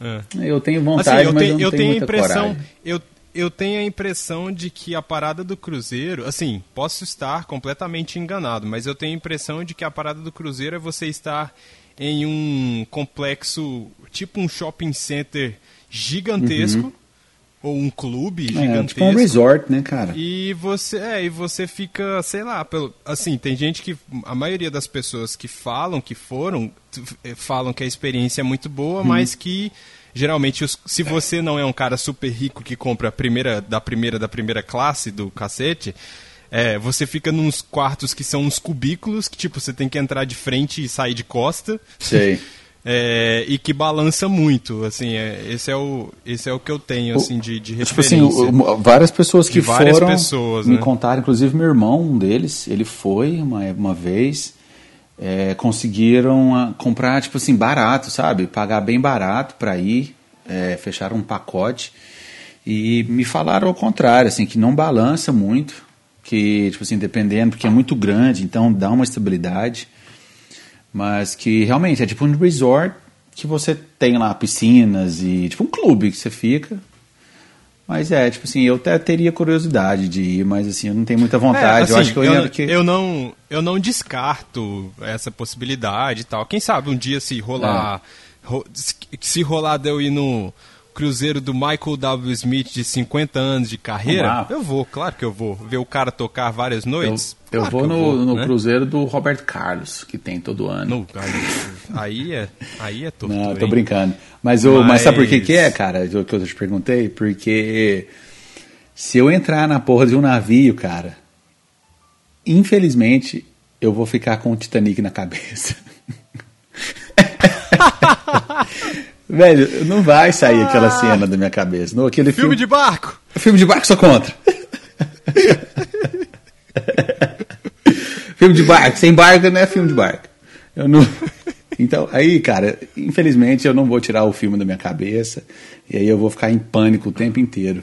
é. Eu tenho vontade, assim, eu mas tenho, eu não eu tenho, tenho impressão, coragem. Eu, eu tenho a impressão de que a parada do Cruzeiro, assim, posso estar completamente enganado, mas eu tenho a impressão de que a parada do Cruzeiro é você estar em um complexo, tipo um shopping center gigantesco, uhum. ou um clube gigantesco. É, tipo um resort, né, cara? E você, é, e você fica, sei lá, pelo, assim, tem gente que, a maioria das pessoas que falam que foram, falam que a experiência é muito boa, uhum. mas que geralmente, os, se você não é um cara super rico que compra a primeira da primeira da primeira classe do cacete, é, você fica nos quartos que são uns cubículos, que tipo, você tem que entrar de frente e sair de costa. Sei. É, e que balança muito, assim, é, esse é o esse é o que eu tenho assim de, de referência. Tipo assim, várias pessoas que foram pessoas, me né? contaram, inclusive meu irmão, um deles, ele foi uma, uma vez é, conseguiram ah, comprar, tipo assim, barato, sabe? Pagar bem barato para ir, é, fecharam um pacote e me falaram ao contrário, assim, que não balança muito, que, tipo assim, dependendo, porque é muito grande, então dá uma estabilidade, mas que realmente é tipo um resort que você tem lá piscinas e, tipo, um clube que você fica, mas é, tipo assim, eu até teria curiosidade de ir, mas assim, eu não tenho muita vontade. É, assim, eu acho que eu, eu, que... eu não eu não descarto essa possibilidade e tal. Quem sabe um dia se rolar. É. Ro, se rolar de eu ir no cruzeiro do Michael W. Smith de 50 anos de carreira, eu vou, claro que eu vou. Ver o cara tocar várias noites. Eu, claro eu vou no, vou, no né? cruzeiro do Roberto Carlos, que tem todo ano. No, aí é, aí é tortura. Não, tô hein? brincando. Mas, o, mas... mas sabe por que, que é, cara? O que eu te perguntei? Porque se eu entrar na porra de um navio, cara, infelizmente eu vou ficar com o Titanic na cabeça. Velho, não vai sair aquela ah. cena da minha cabeça. No, aquele filme, filme de barco! Filme de barco, sou contra. filme de barco, sem barco não é filme de barco. Eu não. Então, aí, cara, infelizmente eu não vou tirar o filme da minha cabeça. E aí eu vou ficar em pânico o tempo inteiro.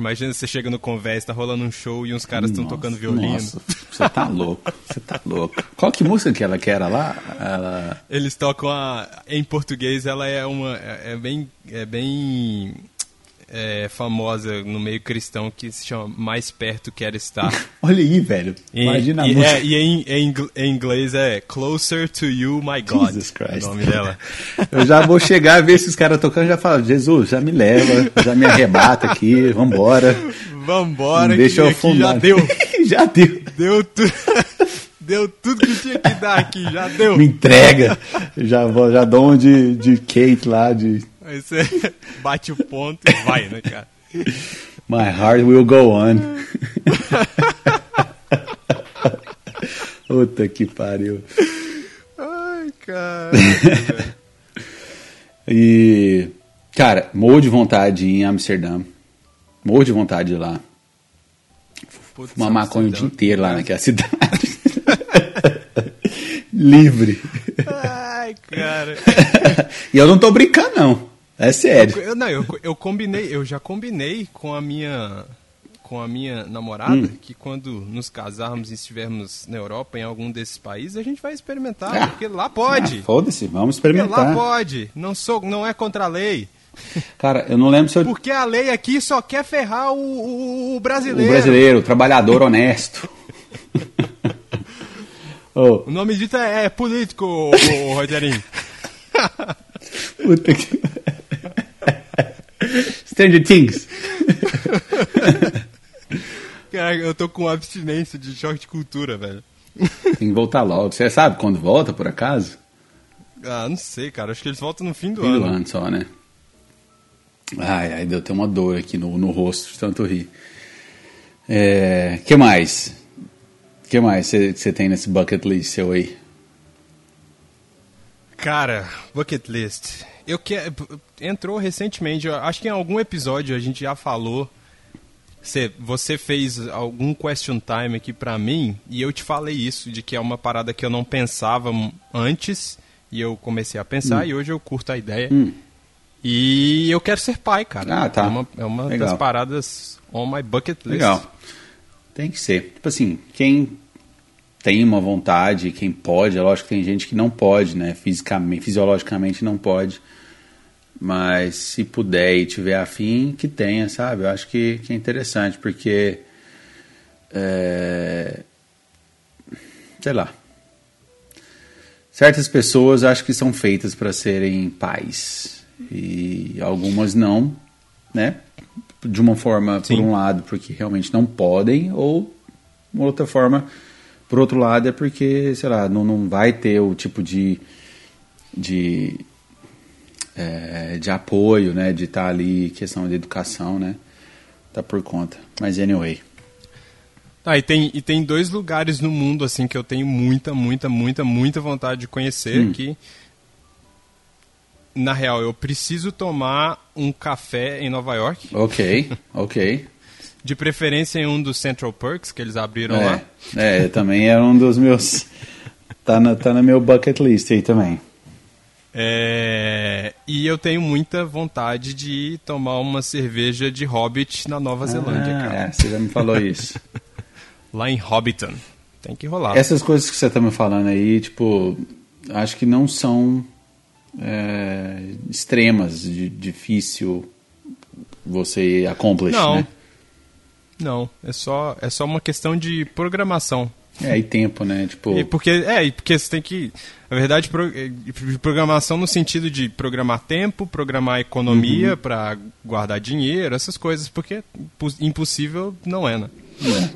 Imagina você chega no Converse, tá rolando um show e uns caras estão tocando violino. Nossa, você tá louco, você tá louco. Qual que música que ela que era lá? Ela... Eles tocam a. Em português ela é uma. É, é bem. É bem é, famosa no meio cristão que se chama Mais Perto Quero Estar. Olha aí, velho. Imagina e, a música. É, e em, em, em, inglês é Closer to You, My God. Jesus Christ. o nome dela. Eu já vou chegar, ver esses caras tocando e já falo, Jesus, já me leva, já me arrebata aqui, vambora. Vambora, deixa eu afundar. já deu. já deu. Deu tudo. Deu tudo que tinha que dar aqui, já deu. Me entrega. Já, vou, já dou um de, de Kate lá, de Aí você bate o ponto e vai, né, cara? My heart will go on. Puta que pariu. Ai, cara. e, cara, morro de vontade em Amsterdã. Morro de vontade de ir lá. Putz, Fumar maconha o dia inteiro lá naquela cidade. Livre. Ai, cara. e eu não tô brincando, não. É sério. Eu, não, eu, eu combinei, eu já combinei com a minha com a minha namorada hum. que quando nos casarmos e estivermos na Europa, em algum desses países, a gente vai experimentar, ah, porque lá pode. Ah, Foda-se, vamos experimentar. Porque lá pode. Não sou, não é contra a lei. Cara, eu não lembro se eu... Porque a lei aqui só quer ferrar o, o, o brasileiro. O brasileiro, o trabalhador honesto. oh. O nome disso é, é político, Rogerinho. Puta que... Stranger Things. Cara, eu tô com abstinência de choque de cultura, velho. Tem que voltar logo. Você sabe quando volta, por acaso? Ah, não sei, cara. Acho que eles voltam no fim do fim ano. do ano só, né? Ai, ai, deu até uma dor aqui no, no rosto de tanto rir. É, que mais? que mais você tem nesse bucket list seu aí? Cara, bucket list. Eu que entrou recentemente, acho que em algum episódio a gente já falou. Cê, você fez algum question time aqui pra mim e eu te falei isso, de que é uma parada que eu não pensava antes e eu comecei a pensar hum. e hoje eu curto a ideia. Hum. E eu quero ser pai, cara. Ah, tá. É uma, é uma das paradas on my bucket list. Legal. Tem que ser. Tipo assim, quem tem uma vontade, quem pode, é lógico que tem gente que não pode, né? Fisicamente, fisiologicamente não pode. Mas se puder e tiver afim, que tenha, sabe? Eu acho que, que é interessante, porque. É, sei lá. Certas pessoas acho que são feitas para serem pais. E algumas não, né? De uma forma, Sim. por um lado, porque realmente não podem, ou outra forma por outro lado, é porque, sei lá, não, não vai ter o tipo de, de, é, de apoio, né? De estar tá ali, questão de educação, né? Tá por conta. Mas, anyway. Ah, e tem, e tem dois lugares no mundo, assim, que eu tenho muita, muita, muita, muita vontade de conhecer, hum. que... Na real, eu preciso tomar um café em Nova York. Ok, ok. De preferência em um dos Central Perks que eles abriram é, lá. É, também era um dos meus. tá, na, tá no meu bucket list aí também. É, e eu tenho muita vontade de tomar uma cerveja de Hobbit na Nova Zelândia, ah, cara. É, você já me falou isso. lá em Hobbiton. Tem que rolar. Essas coisas que você tá me falando aí, tipo, acho que não são é, extremas, de difícil você accomplish, não. né? Não, é só, é só uma questão de programação. É, e tempo, né? Tipo... E porque, é, e porque você tem que. Na verdade, pro, é, programação no sentido de programar tempo, programar economia uhum. para guardar dinheiro, essas coisas, porque impossível não é, né? É.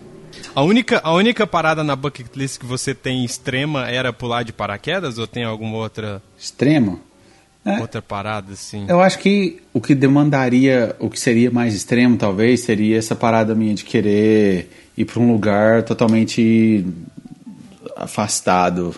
A única, a única parada na bucket list que você tem extrema era pular de paraquedas ou tem alguma outra. Extremo? É. Outra parada, assim. Eu acho que o que demandaria, o que seria mais extremo, talvez, seria essa parada minha de querer ir para um lugar totalmente afastado.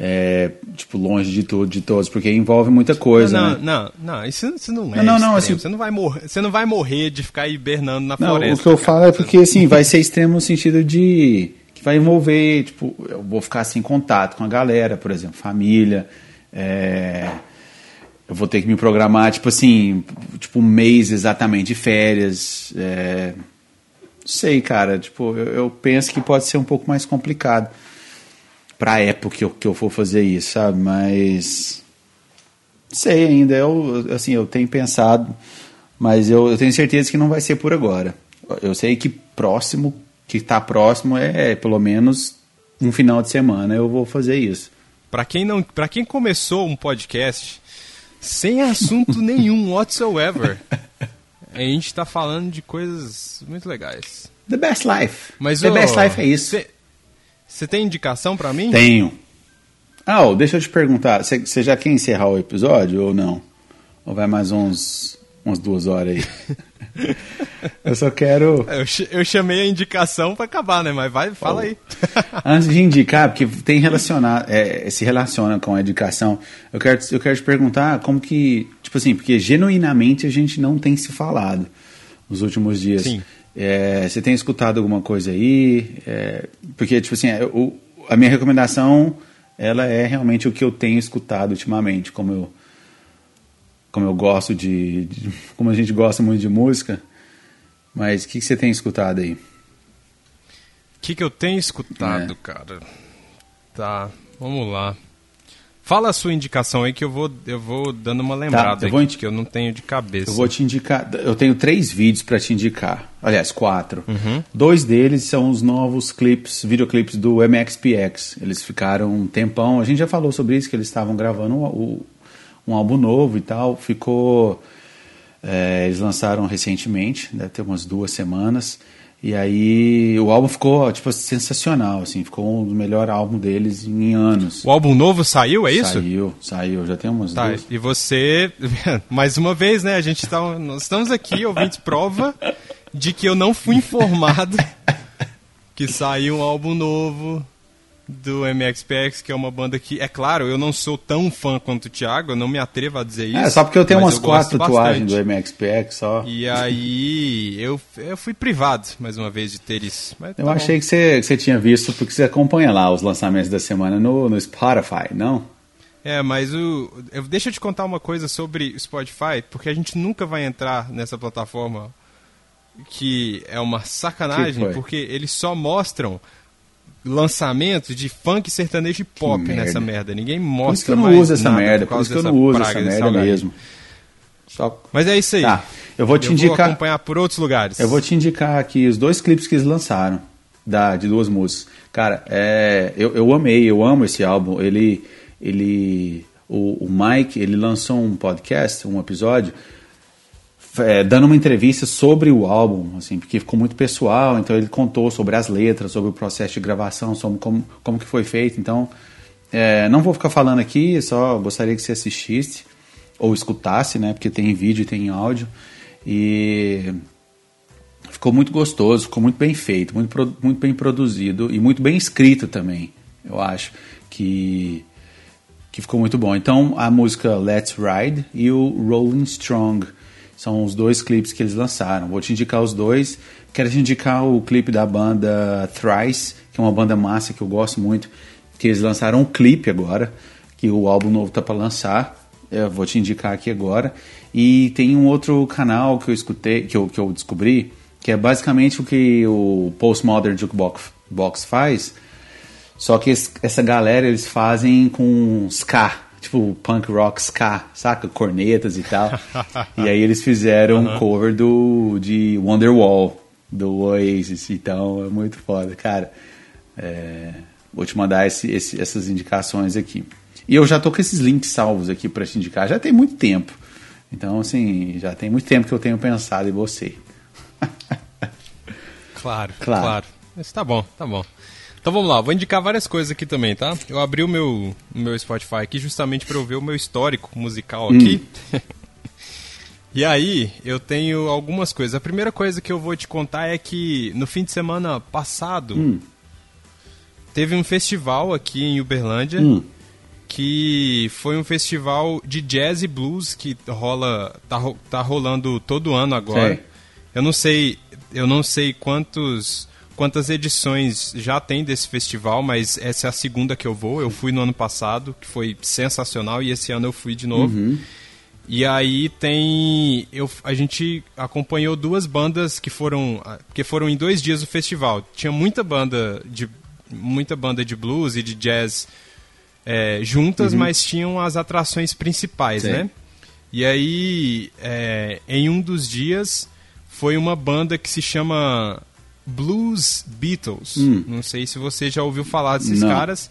É, tipo, longe de tudo, de todos, porque envolve muita coisa, não, né? Não, não, isso, isso não é não, não, assim, você não vai morrer, você não vai morrer de ficar hibernando na não, floresta. O que eu cara. falo é porque, assim, vai ser extremo no sentido de que vai envolver, tipo, eu vou ficar sem contato com a galera, por exemplo, família, é, eu vou ter que me programar, tipo assim, tipo um mês exatamente de férias. É... Sei, cara, tipo, eu, eu, penso que pode ser um pouco mais complicado pra época que eu, que eu for fazer isso, sabe? Mas. Sei ainda, eu, assim, eu tenho pensado, mas eu, eu tenho certeza que não vai ser por agora. Eu sei que próximo, que tá próximo é, é pelo menos um final de semana eu vou fazer isso. Para quem não, para quem começou um podcast, sem assunto nenhum whatsoever. A gente está falando de coisas muito legais. The Best Life. Mas, The oh, Best Life é isso. Você tem indicação para mim? Tenho. Ah, oh, deixa eu te perguntar. Você já quer encerrar o episódio ou não? Ou vai mais uns, umas duas horas aí? eu só quero. Eu, chamei a indicação para acabar, né? Mas vai, fala oh. aí. Antes de indicar, porque tem relacionar, é, se relaciona com a indicação, eu quero, eu quero te perguntar como que. Tipo assim, porque genuinamente a gente não tem se falado nos últimos dias. Sim. É, você tem escutado alguma coisa aí? É, porque, tipo assim, eu, a minha recomendação ela é realmente o que eu tenho escutado ultimamente, como eu como eu gosto de, de, como a gente gosta muito de música. Mas o que, que, você tem escutado aí? O que, que eu tenho escutado, é. cara? Tá, vamos lá. Fala a sua indicação aí que eu vou, eu vou dando uma tá, lembrada tá, eu vou que eu não tenho de cabeça. Eu vou te indicar. Eu tenho três vídeos para te indicar. Aliás, quatro. Uhum. Dois deles são os novos clipes, videoclipes do MXPX. Eles ficaram um tempão. A gente já falou sobre isso, que eles estavam gravando o, um álbum novo e tal. Ficou. É, eles lançaram recentemente, deve ter umas duas semanas. E aí o álbum ficou, tipo, sensacional, assim, ficou um dos melhores álbuns deles em anos. O álbum novo saiu, é isso? Saiu, saiu, já tem umas tá, duas. E você, mais uma vez, né, a gente tá, nós estamos aqui, ouvintes, prova de que eu não fui informado que saiu um álbum novo do MXPX, que é uma banda que, é claro, eu não sou tão fã quanto o Thiago, eu não me atrevo a dizer isso. É, só porque eu tenho umas eu quatro tatuagens do MXPX só. E aí eu, eu fui privado, mais uma vez, de ter isso. Mas eu tá achei que você, que você tinha visto, porque você acompanha lá os lançamentos da semana no, no Spotify, não? É, mas o. Eu, deixa eu te contar uma coisa sobre o Spotify, porque a gente nunca vai entrar nessa plataforma que é uma sacanagem, porque eles só mostram lançamentos de funk sertanejo e pop merda. nessa merda. Ninguém mostra por isso que eu não uso essa merda, por, por isso que eu não uso essa merda mesmo. Só... Mas é isso aí. Tá, eu vou te eu indicar. Vou acompanhar por outros lugares. Eu vou te indicar aqui os dois clipes que eles lançaram da, de duas músicas. Cara, é, eu, eu amei, eu amo esse álbum. Ele, ele, o, o Mike, ele lançou um podcast, um episódio é, dando uma entrevista sobre o álbum, assim, porque ficou muito pessoal, então ele contou sobre as letras, sobre o processo de gravação, sobre como, como que foi feito, então é, não vou ficar falando aqui, só gostaria que você assistisse ou escutasse, né, porque tem vídeo e tem áudio, e ficou muito gostoso, ficou muito bem feito, muito, muito bem produzido e muito bem escrito também, eu acho que que ficou muito bom. Então a música Let's Ride e o Rolling Strong são os dois clipes que eles lançaram. Vou te indicar os dois. Quero te indicar o clipe da banda Thrice, que é uma banda massa que eu gosto muito, que eles lançaram um clipe agora, que o álbum novo tá para lançar. Eu vou te indicar aqui agora. E tem um outro canal que eu escutei, que eu, que eu descobri, que é basicamente o que o Postmodern Jukebox Box faz. Só que essa galera eles fazem com ska tipo punk rock ska, saca? Cornetas e tal. e aí eles fizeram um cover do, de Wonderwall, do Oasis. Então é muito foda, cara. É, vou te mandar esse, esse, essas indicações aqui. E eu já tô com esses links salvos aqui para te indicar. Já tem muito tempo. Então, assim, já tem muito tempo que eu tenho pensado em você. claro, claro. claro. Mas tá bom, tá bom. Então vamos lá, vou indicar várias coisas aqui também, tá? Eu abri o meu, o meu Spotify aqui justamente para eu ver o meu histórico musical aqui. Hum. e aí, eu tenho algumas coisas. A primeira coisa que eu vou te contar é que no fim de semana passado hum. teve um festival aqui em Uberlândia. Hum. Que foi um festival de jazz e blues que rola. tá, tá rolando todo ano agora. Sei. Eu não sei. Eu não sei quantos quantas edições já tem desse festival, mas essa é a segunda que eu vou. Eu fui no ano passado, que foi sensacional, e esse ano eu fui de novo. Uhum. E aí tem. Eu, a gente acompanhou duas bandas que foram. que foram em dois dias do festival. Tinha muita banda de. muita banda de blues e de jazz é, juntas, uhum. mas tinham as atrações principais, Sim. né? E aí, é, em um dos dias, foi uma banda que se chama Blues Beatles. Hum. Não sei se você já ouviu falar desses Não. caras.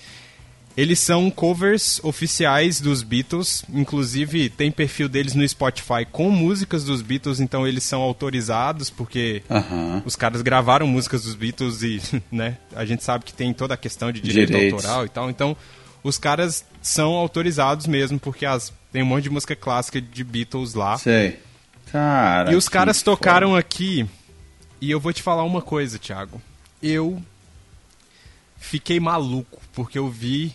Eles são covers oficiais dos Beatles, inclusive tem perfil deles no Spotify com músicas dos Beatles, então eles são autorizados porque os caras gravaram músicas dos Beatles e, né, a gente sabe que tem toda a questão de direito Direitos. autoral e tal, então os caras são autorizados mesmo porque as, tem um monte de música clássica de Beatles lá. Sei. Cara, e os caras tocaram foda. aqui e eu vou te falar uma coisa, Thiago. Eu fiquei maluco porque eu vi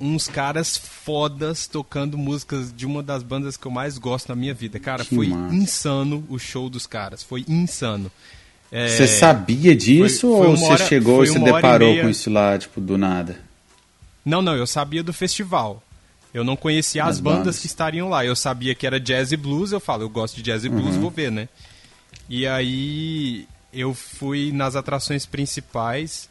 uns caras fodas tocando músicas de uma das bandas que eu mais gosto na minha vida. Cara, que foi massa. insano o show dos caras. Foi insano. É, você sabia disso foi, foi ou você hora, chegou e se deparou e com isso lá, tipo, do nada? Não, não, eu sabia do festival. Eu não conhecia as, as bandas, bandas, que estariam lá. Eu sabia que era jazz e blues, eu falo, eu gosto de jazz e blues, uhum. vou ver, né? E aí eu fui nas atrações principais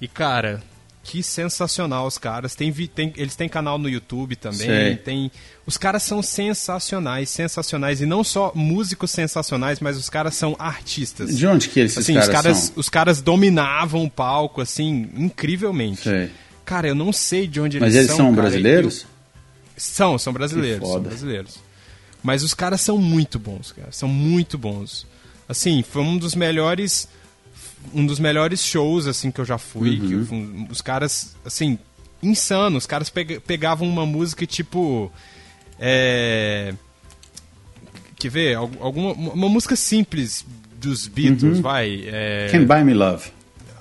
e, cara, que sensacional os caras. Tem, tem, eles têm canal no YouTube também. Tem, os caras são sensacionais, sensacionais. E não só músicos sensacionais, mas os caras são artistas. De onde que eles assim, caras, os caras são? Os caras dominavam o palco, assim, incrivelmente. Sei. Cara, eu não sei de onde mas eles são. Mas eles são brasileiros? Eu... São, são brasileiros. São brasileiros. Mas os caras são muito bons, cara. São muito bons. Assim, foi um dos melhores um dos melhores shows, assim, que eu já fui. Uhum. Que, os caras, assim, insanos. Os caras pegavam uma música tipo. É. Quer ver? Alguma, uma música simples dos Beatles, uhum. vai. É... Can't Buy Me Love.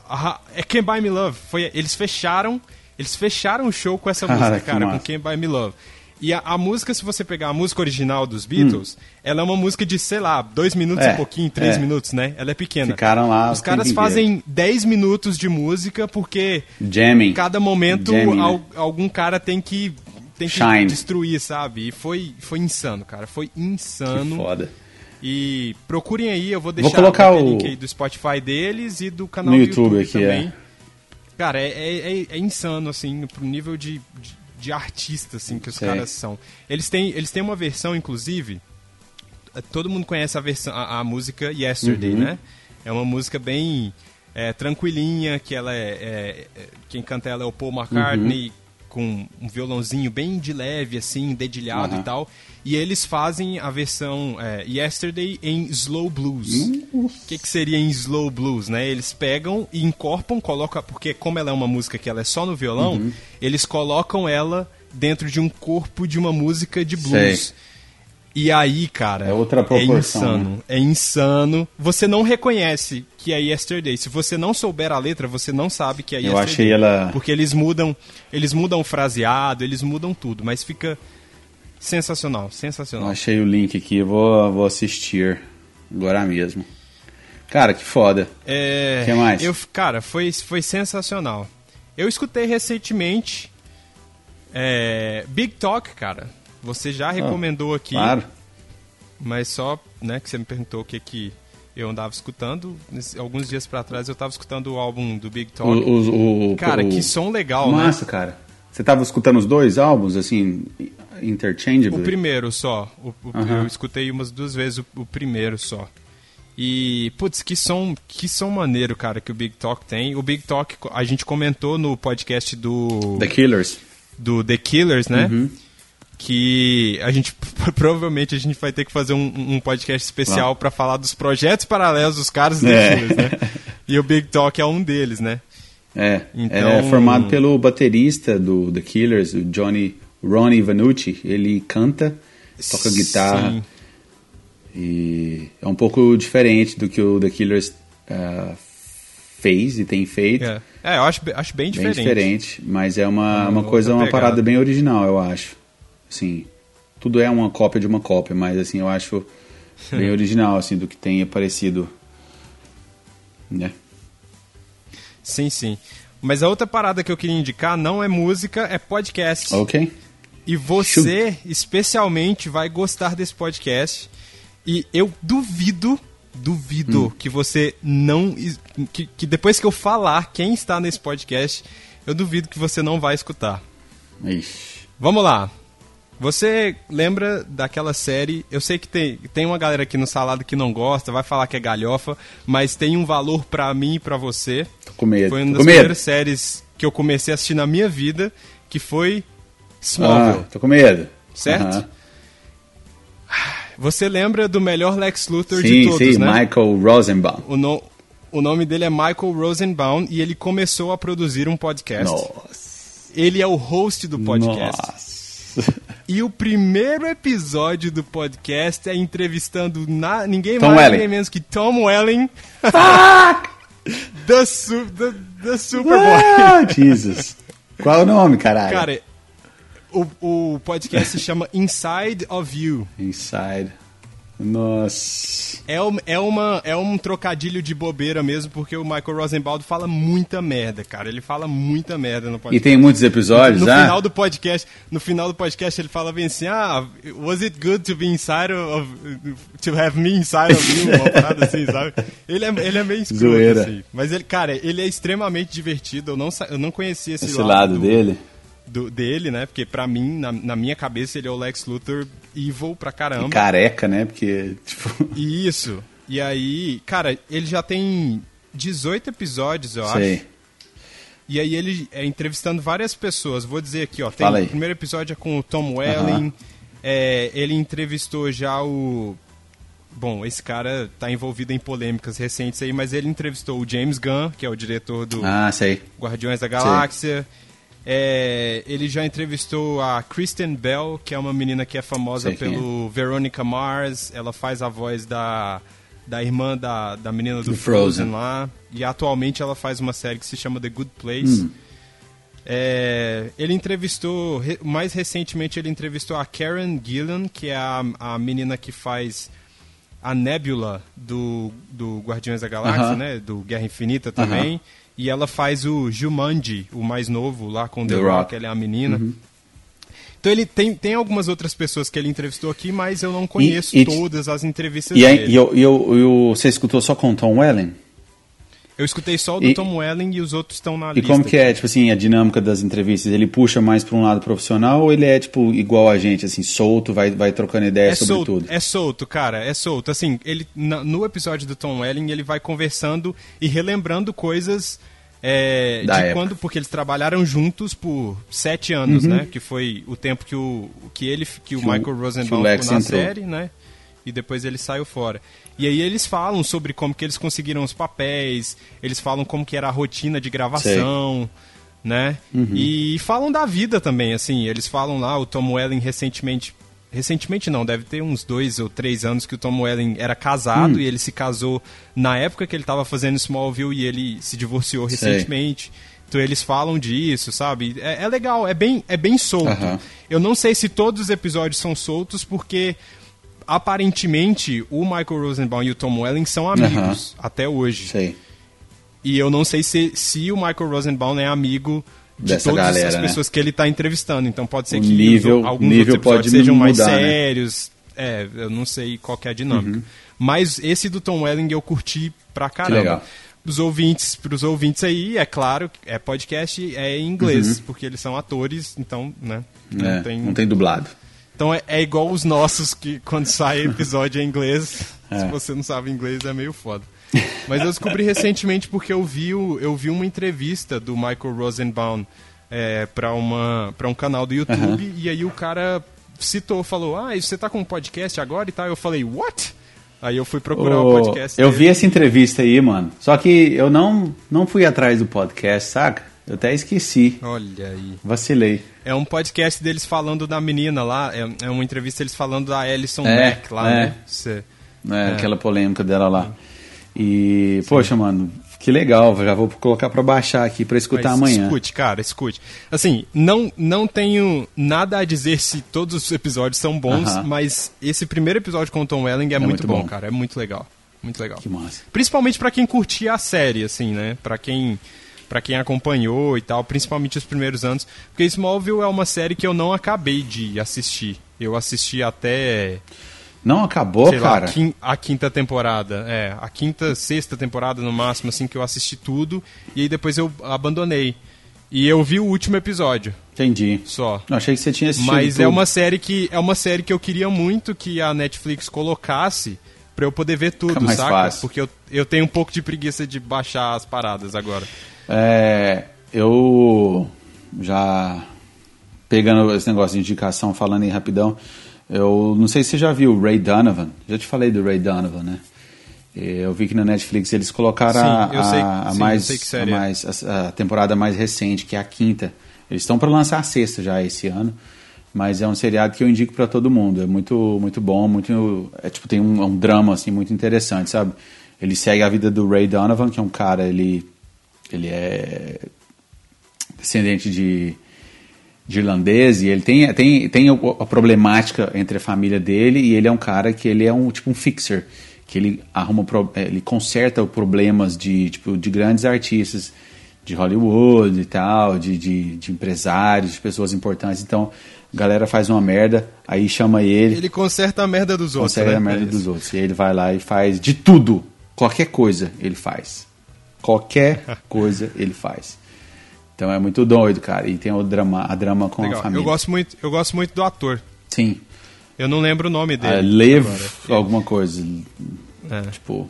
Ah, é Can't Buy Me Love. Foi, eles fecharam. Eles fecharam o show com essa música, cara, com Can't Buy Me Love. E a, a, música, se você pegar a música original dos Beatles, hum. ela é uma música de, sei lá, dois minutos é, e pouquinho, três é. minutos, né? Ela é pequena. Ficaram lá. Os caras fazem dez minutos de música porque Jamming. cada momento Jamming, al, né? algum cara tem que tem que Shine. destruir, sabe? E foi, foi insano, cara. Foi insano. Que foda. E procurem aí, eu vou deixar vou colocar o link aí do Spotify deles e do canal no do YouTube, YouTube aqui, também. É. Cara, é, é, é, é insano, assim, pro nível de, de de artista assim que os caras são. Eles têm, eles têm uma versão, inclusive. Todo mundo conhece a versão, a, a música Yesterday, uhum. né? É uma música bem é, tranquilinha, que ela é, é, é, quem canta ela é o Paul McCartney uhum. Com um violãozinho bem de leve, assim, dedilhado uhum. e tal. E eles fazem a versão é, Yesterday em slow blues. O que, que seria em slow blues, né? Eles pegam e incorporam, colocam, porque como ela é uma música que ela é só no violão, uhum. eles colocam ela dentro de um corpo de uma música de blues. Sei. E aí, cara, é, outra proporção, é insano. Né? É insano. Você não reconhece que é Yesterday. Se você não souber a letra, você não sabe que é Yesterday. Eu achei ela. Porque eles mudam, eles mudam o fraseado, eles mudam tudo, mas fica Sensacional, sensacional. Achei o link aqui, vou, vou assistir agora mesmo. Cara, que foda. É, que mais? Eu, cara, foi, foi sensacional. Eu escutei recentemente é, Big Talk, cara. Você já ah, recomendou aqui. Claro. Mas só, né, que você me perguntou o que que eu andava escutando. Alguns dias para trás eu tava escutando o álbum do Big Talk. O, o, o cara, o, que som legal, massa, né? Massa, cara. Você tava escutando os dois álbuns, assim, interchangeably? O primeiro só. O, o, uh -huh. Eu escutei umas duas vezes o, primeiro só. E, putz, que som, que som maneiro, cara, que o Big Talk tem. O Big Talk, a gente comentou no podcast do... The Killers. Do The Killers, né? Uhum. Que a gente, provavelmente, a gente vai ter que fazer um, um podcast especial para falar dos projetos paralelos dos caras é. Né? E o Big Talk é um deles, né? É, então... é formado pelo baterista do The Killers, o Johnny Ronnie Vanucci, ele canta, toca guitarra. Sim. E é um pouco diferente do que o The Killers uh, fez e tem feito. É, é eu acho, acho bem diferente. Bem diferente, mas é uma, uma, uma coisa, uma parada bem original, eu acho. Assim, tudo é uma cópia de uma cópia, mas assim, eu acho bem original, assim, do que tem aparecido. Né? Sim, sim. Mas a outra parada que eu queria indicar não é música, é podcast. Ok. E você, Shoot. especialmente, vai gostar desse podcast. E eu duvido, duvido hum. que você não. Que, que depois que eu falar quem está nesse podcast, eu duvido que você não vai escutar. Ixi. Vamos lá. Você lembra daquela série? Eu sei que tem, tem uma galera aqui no Salado que não gosta, vai falar que é galhofa, mas tem um valor para mim e pra você. Tô com medo. Foi uma das primeiras séries que eu comecei a assistir na minha vida, que foi Smallville. Ah, tô com medo. Certo? Você lembra do melhor Lex Luthor sim, de todos, sim, né? Michael Rosenbaum. O, no, o nome dele é Michael Rosenbaum e ele começou a produzir um podcast. Nossa. Ele é o host do podcast. Nossa. E o primeiro episódio do podcast é entrevistando na, ninguém Tom mais, Welling. ninguém menos que Tom Welling. Fuck! the, su the Superboy. Ah, Jesus. Qual é o nome, caralho? Cara, o, o podcast se chama Inside of You. Inside. Nossa. É, é, uma, é um trocadilho de bobeira mesmo, porque o Michael Rosenbaum fala muita merda, cara. Ele fala muita merda no podcast. E tem muitos episódios, no, no ah? final do podcast, No final do podcast ele fala bem assim, ah, was it good to be inside of... to have me inside of you? Uma parada assim, sabe? Ele é, ele é meio escuro, assim. Mas ele, cara, ele é extremamente divertido. Eu não, eu não conhecia esse, esse lado, lado do, dele do, dele, né? Porque pra mim, na, na, minha cabeça, ele é o Lex Luthor evil pra caramba. E careca, né? Porque, tipo... Isso. E aí, cara, ele já tem 18 episódios, eu Sei. acho. E aí ele é entrevistando várias pessoas. Vou dizer aqui, ó. Tem, Fala aí. O primeiro episódio é com o Tom Welling. É, ele entrevistou já o bom, esse cara tá envolvido em polêmicas recentes aí, mas ele entrevistou o James Gunn, que é o diretor do ah, sei. Guardiões da Galáxia. É, ele já entrevistou a Kristen Bell, que é uma menina que é famosa sei pelo é. Veronica Mars. Ela faz a voz da, da irmã da, da menina do, do Frozen. Frozen. lá. E atualmente ela faz uma série que se chama The Good Place. Hum. É, ele entrevistou, mais recentemente ele entrevistou a Karen Gillan, que é a, a menina que faz a Nebula do, do Guardiões da Galáxia, uh -huh. né? Do Guerra Infinita também. Uh -huh. E ela faz o Jumanji, o mais novo, lá com The, The Rock. Rock, ela é a menina. Uh uhum. Então ele tem, tem algumas outras pessoas que ele entrevistou aqui, mas eu não conheço e, e, todas as entrevistas e, dele. E, eu, eu, eu, você escutou só com Tom Welling? Eu escutei só o do Tom Welling e os outros estão na e lista. E como que é, tipo assim, a dinâmica das entrevistas? Ele puxa mais para um lado profissional ou ele é, tipo, igual a gente, assim, solto, vai, vai trocando ideia é sobre solto, tudo? É solto, cara, é solto. Assim, ele, na, no episódio do Tom Welling, ele vai conversando e relembrando coisas é, de época. quando, porque eles trabalharam juntos por sete anos, uhum. né? Que foi o tempo que o que ele, que, que o Michael Rosenbaum ficou na entrou. série, né? E depois ele saiu fora. E aí eles falam sobre como que eles conseguiram os papéis, eles falam como que era a rotina de gravação, Sei. né? Uhum. E falam da vida também, assim, eles falam lá, o Tom Welling recentemente recentemente não, deve ter uns dois ou três anos que o Tom Welling era casado hum. e ele se casou na época que ele estava fazendo Smallville e ele se divorciou recentemente. Sei. Então eles falam disso, sabe? É, é, legal, é bem, é bem solto. Uhum. Eu não sei se todos os episódios são soltos porque aparentemente o Michael Rosenbaum e o Tom Welling são amigos até hoje. Sei. E eu não sei se, se o Michael Rosenbaum é amigo de Dessa todas galera, as né? pessoas né? que ele está entrevistando. Então pode ser o que nível, alguns nível episódios sejam mudar, mais né? sérios. Né? É, eu não sei qual é a dinâmica. Uhum. Mas esse do Tom Welling eu curti pra caramba. Os ouvintes, pros ouvintes aí, é claro, é podcast, é em inglês, uhum. porque eles são atores, então, né? Não, é, tem... não tem dublado. Então é, é, igual os nossos, que quando sai episódio em inglês, é. se você não sabe inglês é meio foda. Mas eu descobri recentemente porque eu vi, eu vi uma entrevista do Michael Rosenbaum é, para um canal do YouTube uhum. e aí o cara citou, falou, ah, você tá com um podcast agora e tal? Eu falei, what? Aí eu fui procurar o podcast. Eu dele. vi essa entrevista aí, mano. Só que eu não, não fui atrás do podcast, saca? Eu até esqueci. Olha aí. Vacilei. É um podcast deles falando da menina lá. É, é uma entrevista deles falando da Alison é, Beck lá, é. né? Cê, é, é, aquela polêmica dela lá. E, Sim. poxa, mano, que legal. Já vou colocar para baixar aqui para escutar Mas amanhã. Escute, cara, escute. Assim, não, não tenho nada a dizer se todos os episódios são bons, uh -huh. mas esse primeiro episódio com o Tom Welling é, é muito, muito bom, bom, cara. É muito legal. Muito legal. Que massa. Principalmente para quem curtia a série, assim, né? Para quem para quem acompanhou e tal, principalmente os primeiros anos. Porque Smallville é uma série que eu não acabei de assistir. Eu assisti até. Não acabou, cara? Lá, a quinta temporada. É, a quinta, sexta temporada no máximo, assim, que eu assisti tudo. E aí depois eu abandonei. E eu vi o último episódio. Entendi. Só. Eu achei que você tinha assistido. Mas tudo. é uma série que é uma série que eu queria muito que a Netflix colocasse para eu poder ver tudo, mais saca? Fácil. Porque eu, eu tenho um pouco de preguiça de baixar as paradas agora. É, eu já pegando esse negócio de indicação, falando aí rapidão, eu não sei se você já viu o Ray Donovan. Já te falei do Ray Donovan, né? Eu vi que na Netflix eles colocaram sim, a, sei, a, sim, mais, a, é. mais a, a, temporada mais recente, que é a quinta. Eles estão para lançar a sexta já esse ano, mas é um seriado que eu indico para todo mundo. É muito muito bom, muito é tipo tem um, um drama assim muito interessante, sabe? Ele segue a vida do Ray Donovan, que é um cara ele ele é descendente de, de irlandês e ele tem, tem, tem a problemática entre a família dele e ele é um cara que ele é um tipo um fixer que ele arruma é, ele conserta problemas de tipo de grandes artistas de Hollywood e tal de, de, de empresários de pessoas importantes. Então a galera faz uma merda aí chama ele. Ele conserta a merda dos outros conserta né? a merda é dos outros. E ele vai lá e faz de tudo. Qualquer coisa ele faz. Qualquer coisa ele faz. Então é muito doido, cara. E tem o drama, a drama com Legal. a família. Eu gosto muito, eu gosto muito do ator. Sim. Eu não lembro o nome dele. Uh, Lev, alguma coisa. É. Tipo.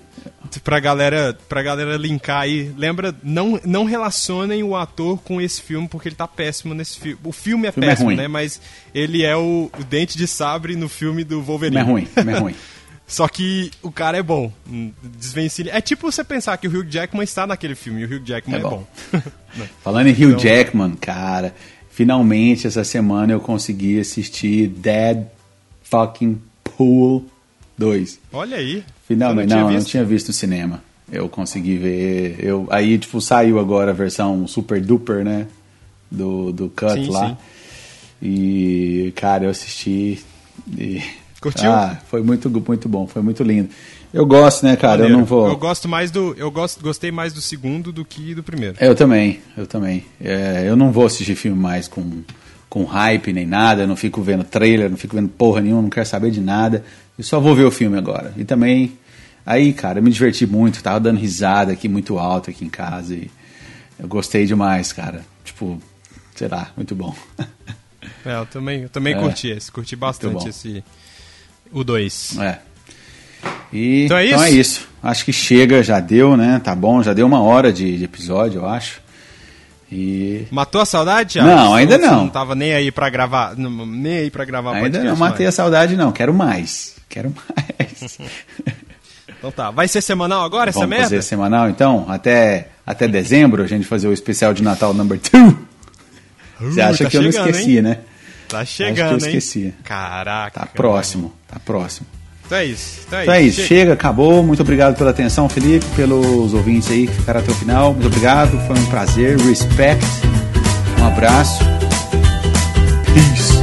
Pra galera, pra galera linkar aí, lembra, não, não relacionem o ator com esse filme, porque ele tá péssimo nesse filme. O filme é o filme é péssimo, é né? Mas ele é o, o Dente de Sabre no filme do Wolverine. Não é ruim, é ruim. Só que o cara é bom. Desvencilha. É tipo você pensar que o Hugh Jackman está naquele filme e o Hugh Jackman é, é bom. bom. Falando em Hugh então, Jackman, cara, finalmente essa semana eu consegui assistir Dead Fucking Pool 2. Olha aí. Finalmente, não, não, não tinha visto no cinema. Eu consegui ver. Eu, aí, tipo, saiu agora a versão super duper, né? Do, do Cut sim, lá. Sim. E, cara, eu assisti. E... Curtiu? Ah, foi muito, muito bom, foi muito lindo. Eu gosto, né, cara? Maneiro. Eu não vou. Eu gosto mais do. Eu gosto, gostei mais do segundo do que do primeiro. Eu também, eu também. É, eu não vou assistir filme mais com, com hype nem nada, eu não fico vendo trailer, não fico vendo porra nenhuma, não quero saber de nada. Eu só vou ver o filme agora. E também Aí, cara, eu me diverti muito, tava dando risada aqui muito alto aqui em casa e eu gostei demais, cara. Tipo, sei lá, muito bom. É, eu também, eu também é, curti esse, curti bastante esse o 2. É. E, então, é, então é, isso? Acho que chega, já deu, né? Tá bom, já deu uma hora de, de episódio, eu acho. E... Matou a saudade? Já? Não, ainda não. não tava nem aí para gravar, nem aí para gravar Ainda não matei mais. a saudade não, quero mais. Quero mais. Então tá. Vai ser semanal agora Vamos essa merda? fazer semanal então? Até, até dezembro a gente fazer o especial de Natal number 2. Você acha tá que eu não esqueci, hein? né? Tá chegando, Acho que eu esqueci. Hein? Caraca. Tá próximo, tá próximo. Então é isso. Então é, então é isso. Chega. Chega. acabou. Muito obrigado pela atenção, Felipe, pelos ouvintes aí que ficaram até o final. Muito obrigado, foi um prazer. Respect. Um abraço. Peace.